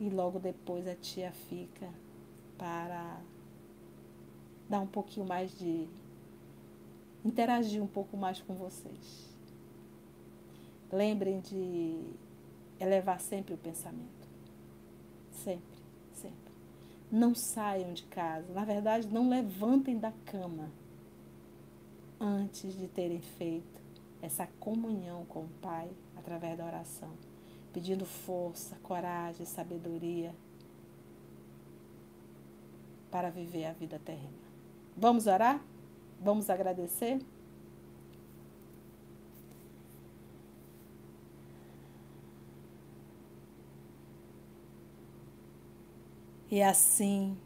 S1: e logo depois a tia fica para dar um pouquinho mais de interagir um pouco mais com vocês. Lembrem de elevar sempre o pensamento. Sempre, sempre. Não saiam de casa. Na verdade, não levantem da cama antes de terem feito essa comunhão com o Pai através da oração, pedindo força, coragem, sabedoria para viver a vida terrena. Vamos orar? Vamos agradecer? E assim,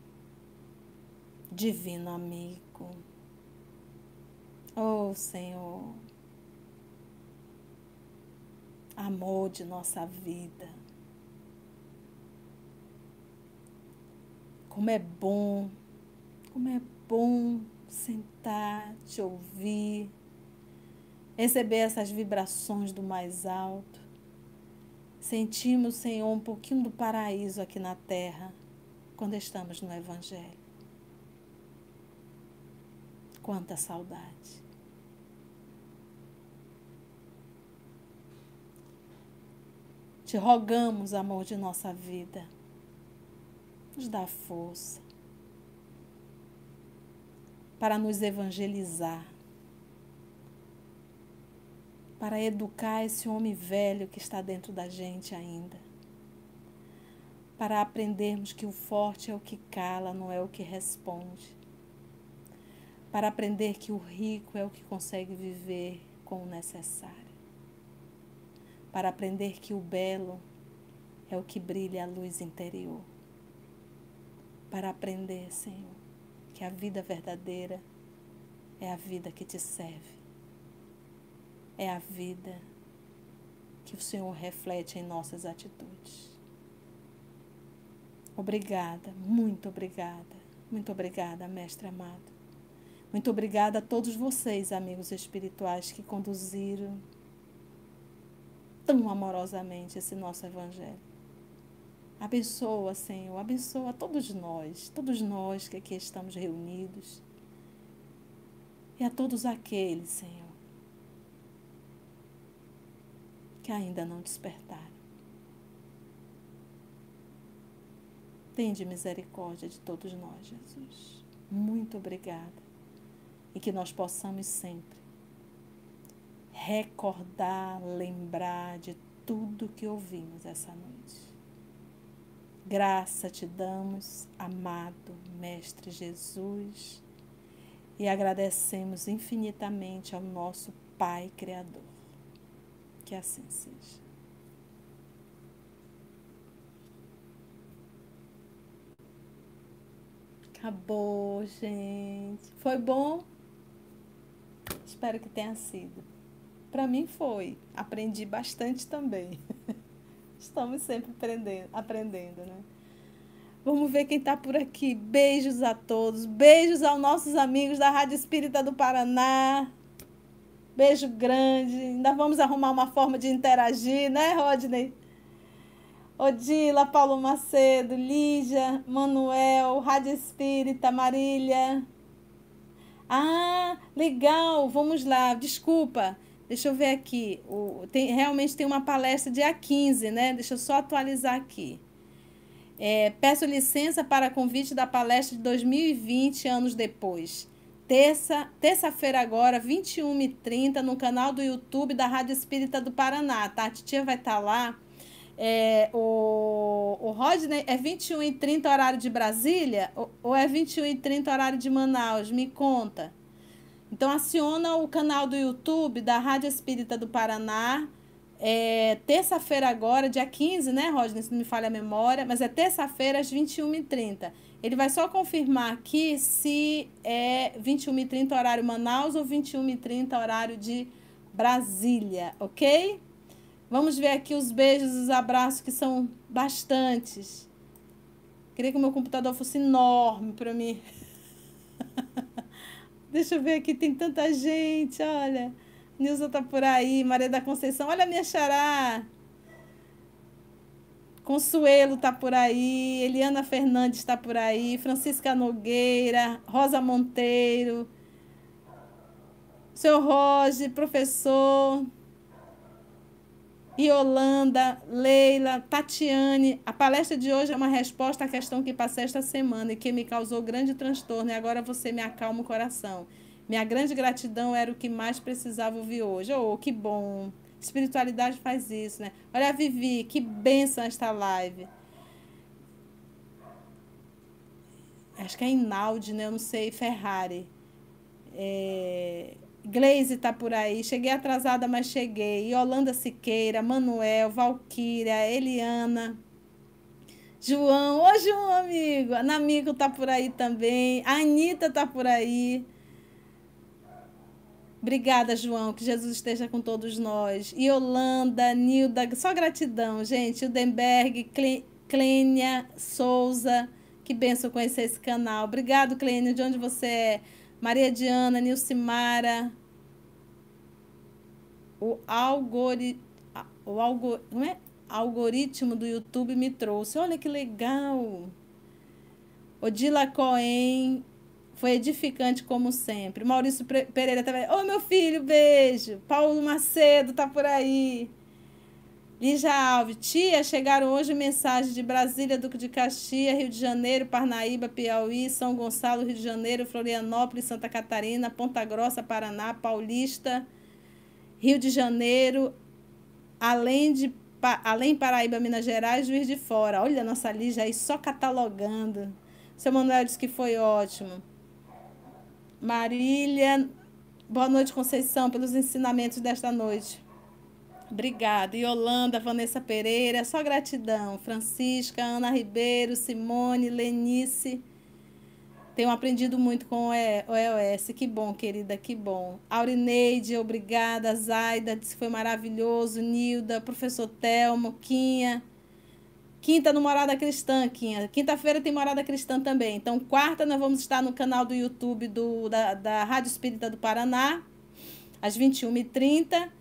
S1: divino amigo, oh Senhor, amor de nossa vida, como é bom, como é bom sentar, te ouvir, receber essas vibrações do mais alto. Sentimos, Senhor, um pouquinho do paraíso aqui na terra quando estamos no Evangelho. Quanta saudade. Te rogamos, amor de nossa vida, nos dá força para nos evangelizar, para educar esse homem velho que está dentro da gente ainda para aprendermos que o forte é o que cala, não é o que responde. Para aprender que o rico é o que consegue viver com o necessário. Para aprender que o belo é o que brilha a luz interior. Para aprender, Senhor, que a vida verdadeira é a vida que te serve. É a vida que o Senhor reflete em nossas atitudes. Obrigada, muito obrigada, muito obrigada, Mestre amado. Muito obrigada a todos vocês, amigos espirituais, que conduziram tão amorosamente esse nosso Evangelho. Abençoa, Senhor, abençoa todos nós, todos nós que aqui estamos reunidos. E a todos aqueles, Senhor, que ainda não despertaram. Tende misericórdia de todos nós, Jesus. Muito obrigada. E que nós possamos sempre recordar, lembrar de tudo que ouvimos essa noite. Graça te damos, amado Mestre Jesus, e agradecemos infinitamente ao nosso Pai Criador. Que assim seja. Acabou, gente. Foi bom? Espero que tenha sido. Para mim foi. Aprendi bastante também. (laughs) Estamos sempre aprendendo, aprendendo, né? Vamos ver quem está por aqui. Beijos a todos. Beijos aos nossos amigos da Rádio Espírita do Paraná. Beijo grande. Ainda vamos arrumar uma forma de interagir, né, Rodney? Odila, Paulo Macedo, Lígia, Manuel, Rádio Espírita, Marília. Ah, legal, vamos lá, desculpa. Deixa eu ver aqui. O, tem, realmente tem uma palestra dia 15, né? Deixa eu só atualizar aqui. É, peço licença para convite da palestra de 2020, anos depois. Terça, terça-feira agora, 21h30, no canal do YouTube da Rádio Espírita do Paraná, tá? A titia vai estar tá lá é, o, o Rodney é 21 e 30 horário de Brasília ou, ou é 21 e 30 horário de Manaus? Me conta. Então, aciona o canal do YouTube da Rádio Espírita do Paraná. É, terça-feira agora, dia 15, né, Rodney? Se não me falha a memória, mas é terça-feira às 21h30. Ele vai só confirmar aqui se é 21h30 horário Manaus ou 21h30 horário de Brasília, ok? Vamos ver aqui os beijos, os abraços, que são bastantes. Queria que o meu computador fosse enorme para mim. (laughs) Deixa eu ver aqui, tem tanta gente, olha. Nilza tá por aí, Maria da Conceição, olha a minha xará. Consuelo tá por aí, Eliana Fernandes está por aí, Francisca Nogueira, Rosa Monteiro, seu Roger, professor, Yolanda, Leila, Tatiane. A palestra de hoje é uma resposta à questão que passei esta semana e que me causou grande transtorno, e agora você me acalma o coração. Minha grande gratidão era o que mais precisava ouvir hoje. Oh, que bom! Espiritualidade faz isso, né? Olha, Vivi, que benção esta live. Acho que é Inaldi, né? Eu não sei, Ferrari. É... Glaze tá por aí. Cheguei atrasada, mas cheguei. Yolanda Siqueira, Manuel, Valquíria, Eliana. João, ô João, amigo. Ana Amigo tá por aí também. A Anitta tá por aí. Obrigada, João. Que Jesus esteja com todos nós. Yolanda, Nilda, só gratidão, gente. Udenberg, Clênia, Souza. Que benção conhecer esse canal. Obrigado, Clênia, de onde você é. Maria Diana, Nilcimara. O, algori, o algo, não é? algoritmo do YouTube me trouxe. Olha que legal. Odila Cohen, foi edificante como sempre. Maurício Pereira também. Ô, meu filho, beijo. Paulo Macedo tá por aí. Lígia Alves, tia, chegaram hoje mensagens de Brasília, Duque de Caxias, Rio de Janeiro, Parnaíba, Piauí, São Gonçalo, Rio de Janeiro, Florianópolis, Santa Catarina, Ponta Grossa, Paraná, Paulista, Rio de Janeiro, além de além Paraíba, Minas Gerais, Juiz de Fora. Olha a nossa Lígia aí só catalogando. Seu Manuel disse que foi ótimo. Marília, boa noite, Conceição, pelos ensinamentos desta noite. Obrigada. Yolanda, Vanessa Pereira, só gratidão. Francisca, Ana Ribeiro, Simone, Lenice. Tenho aprendido muito com o EOS. Que bom, querida, que bom. Aurineide, obrigada. Zaida, disse que foi maravilhoso. Nilda, professor Telmo, Quinha. Quinta no Morada Cristã, Quinha. Quinta-feira tem Morada Cristã também. Então, quarta nós vamos estar no canal do YouTube do, da, da Rádio Espírita do Paraná, às 21h30.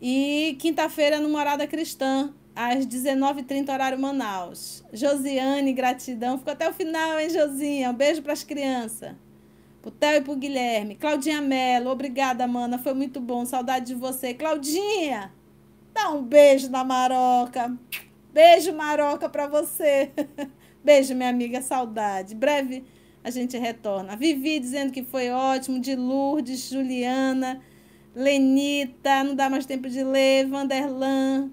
S1: E quinta-feira no Morada Cristã, às 19h30, horário Manaus. Josiane, gratidão. Ficou até o final, hein, Josinha? Um beijo para as crianças. Pro Theo e pro Guilherme. Claudinha Mello, obrigada, mana. Foi muito bom. Saudade de você. Claudinha, dá um beijo na Maroca. Beijo, Maroca, para você. (laughs) Beijo, minha amiga, saudade. Breve a gente retorna. Vivi dizendo que foi ótimo, de Lourdes, Juliana, Lenita, não dá mais tempo de ler, Vanderlan.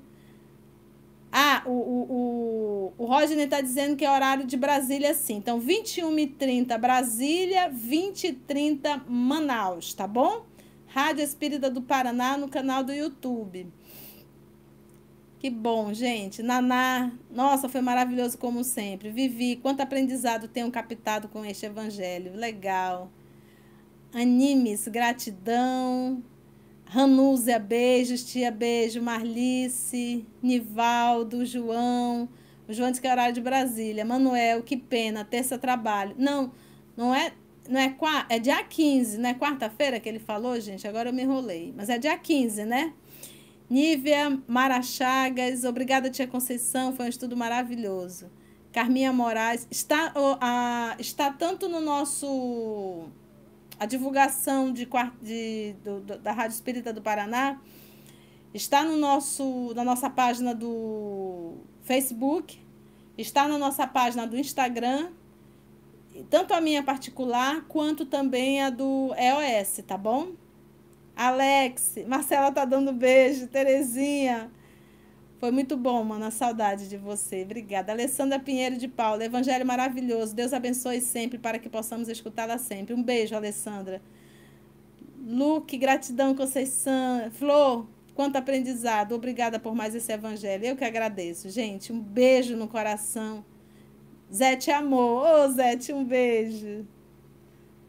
S1: Ah, o, o, o, o está dizendo que é horário de Brasília, sim. Então, 21h30 Brasília, 20h30 Manaus, tá bom? Rádio Espírita do Paraná no canal do YouTube. Que bom, gente. Naná, nossa, foi maravilhoso como sempre. Vivi, quanto aprendizado tenho captado com este evangelho. Legal. Animes, gratidão. Ranúzia, beijos, tia, beijo. Marlice, Nivaldo, João. O João disse que é horário de Brasília. Manuel, que pena, terça trabalho. Não, não é, não é, é dia 15, não é quarta-feira que ele falou, gente? Agora eu me enrolei. Mas é dia 15, né? Nívia Marachagas, obrigada, tia Conceição, foi um estudo maravilhoso. Carminha Moraes, está, a, está tanto no nosso. A divulgação de, de, do, da Rádio Espírita do Paraná está no nosso, na nossa página do Facebook, está na nossa página do Instagram, tanto a minha particular quanto também a do EOS, tá bom? Alex, Marcela tá dando beijo, Terezinha. Foi muito bom, mano, a saudade de você. Obrigada. Alessandra Pinheiro de Paula, evangelho maravilhoso. Deus abençoe sempre para que possamos escutá-la sempre. Um beijo, Alessandra. Luke, gratidão, Conceição. Flor, quanto aprendizado. Obrigada por mais esse evangelho. Eu que agradeço, gente. Um beijo no coração. Zete amor. Ô, oh, Zete, um beijo.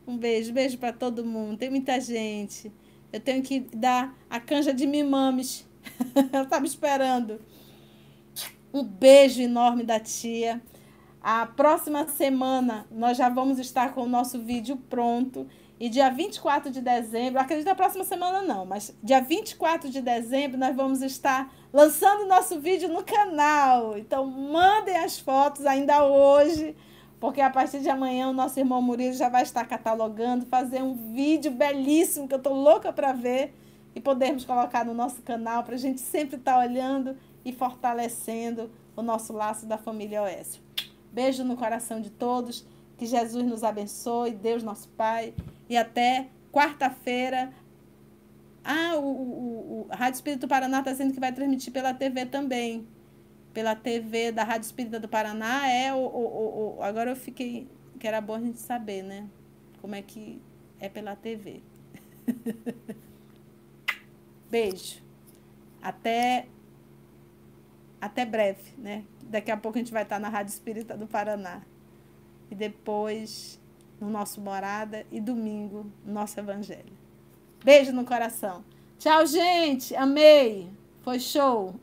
S1: Um beijo, beijo para todo mundo. Tem muita gente. Eu tenho que dar a canja de mimames. (laughs) Ela estava esperando. Um beijo enorme da tia. A próxima semana nós já vamos estar com o nosso vídeo pronto. E dia 24 de dezembro, acredito na próxima semana não, mas dia 24 de dezembro nós vamos estar lançando nosso vídeo no canal. Então mandem as fotos ainda hoje porque a partir de amanhã o nosso irmão Murilo já vai estar catalogando, fazer um vídeo belíssimo que eu estou louca para ver. E podermos colocar no nosso canal para a gente sempre estar tá olhando e fortalecendo o nosso laço da família Oécio. Beijo no coração de todos, que Jesus nos abençoe, Deus nosso Pai, e até quarta-feira. Ah, o, o, o, Rádio Espírito do Paraná está dizendo que vai transmitir pela TV também. Pela TV da Rádio Espírita do Paraná. É o, o, o, agora eu fiquei. Que era bom a gente saber, né? Como é que é pela TV. (laughs) Beijo. Até até breve, né? Daqui a pouco a gente vai estar na Rádio Espírita do Paraná. E depois no nosso Morada e domingo no nosso Evangelho. Beijo no coração. Tchau, gente. Amei. Foi show.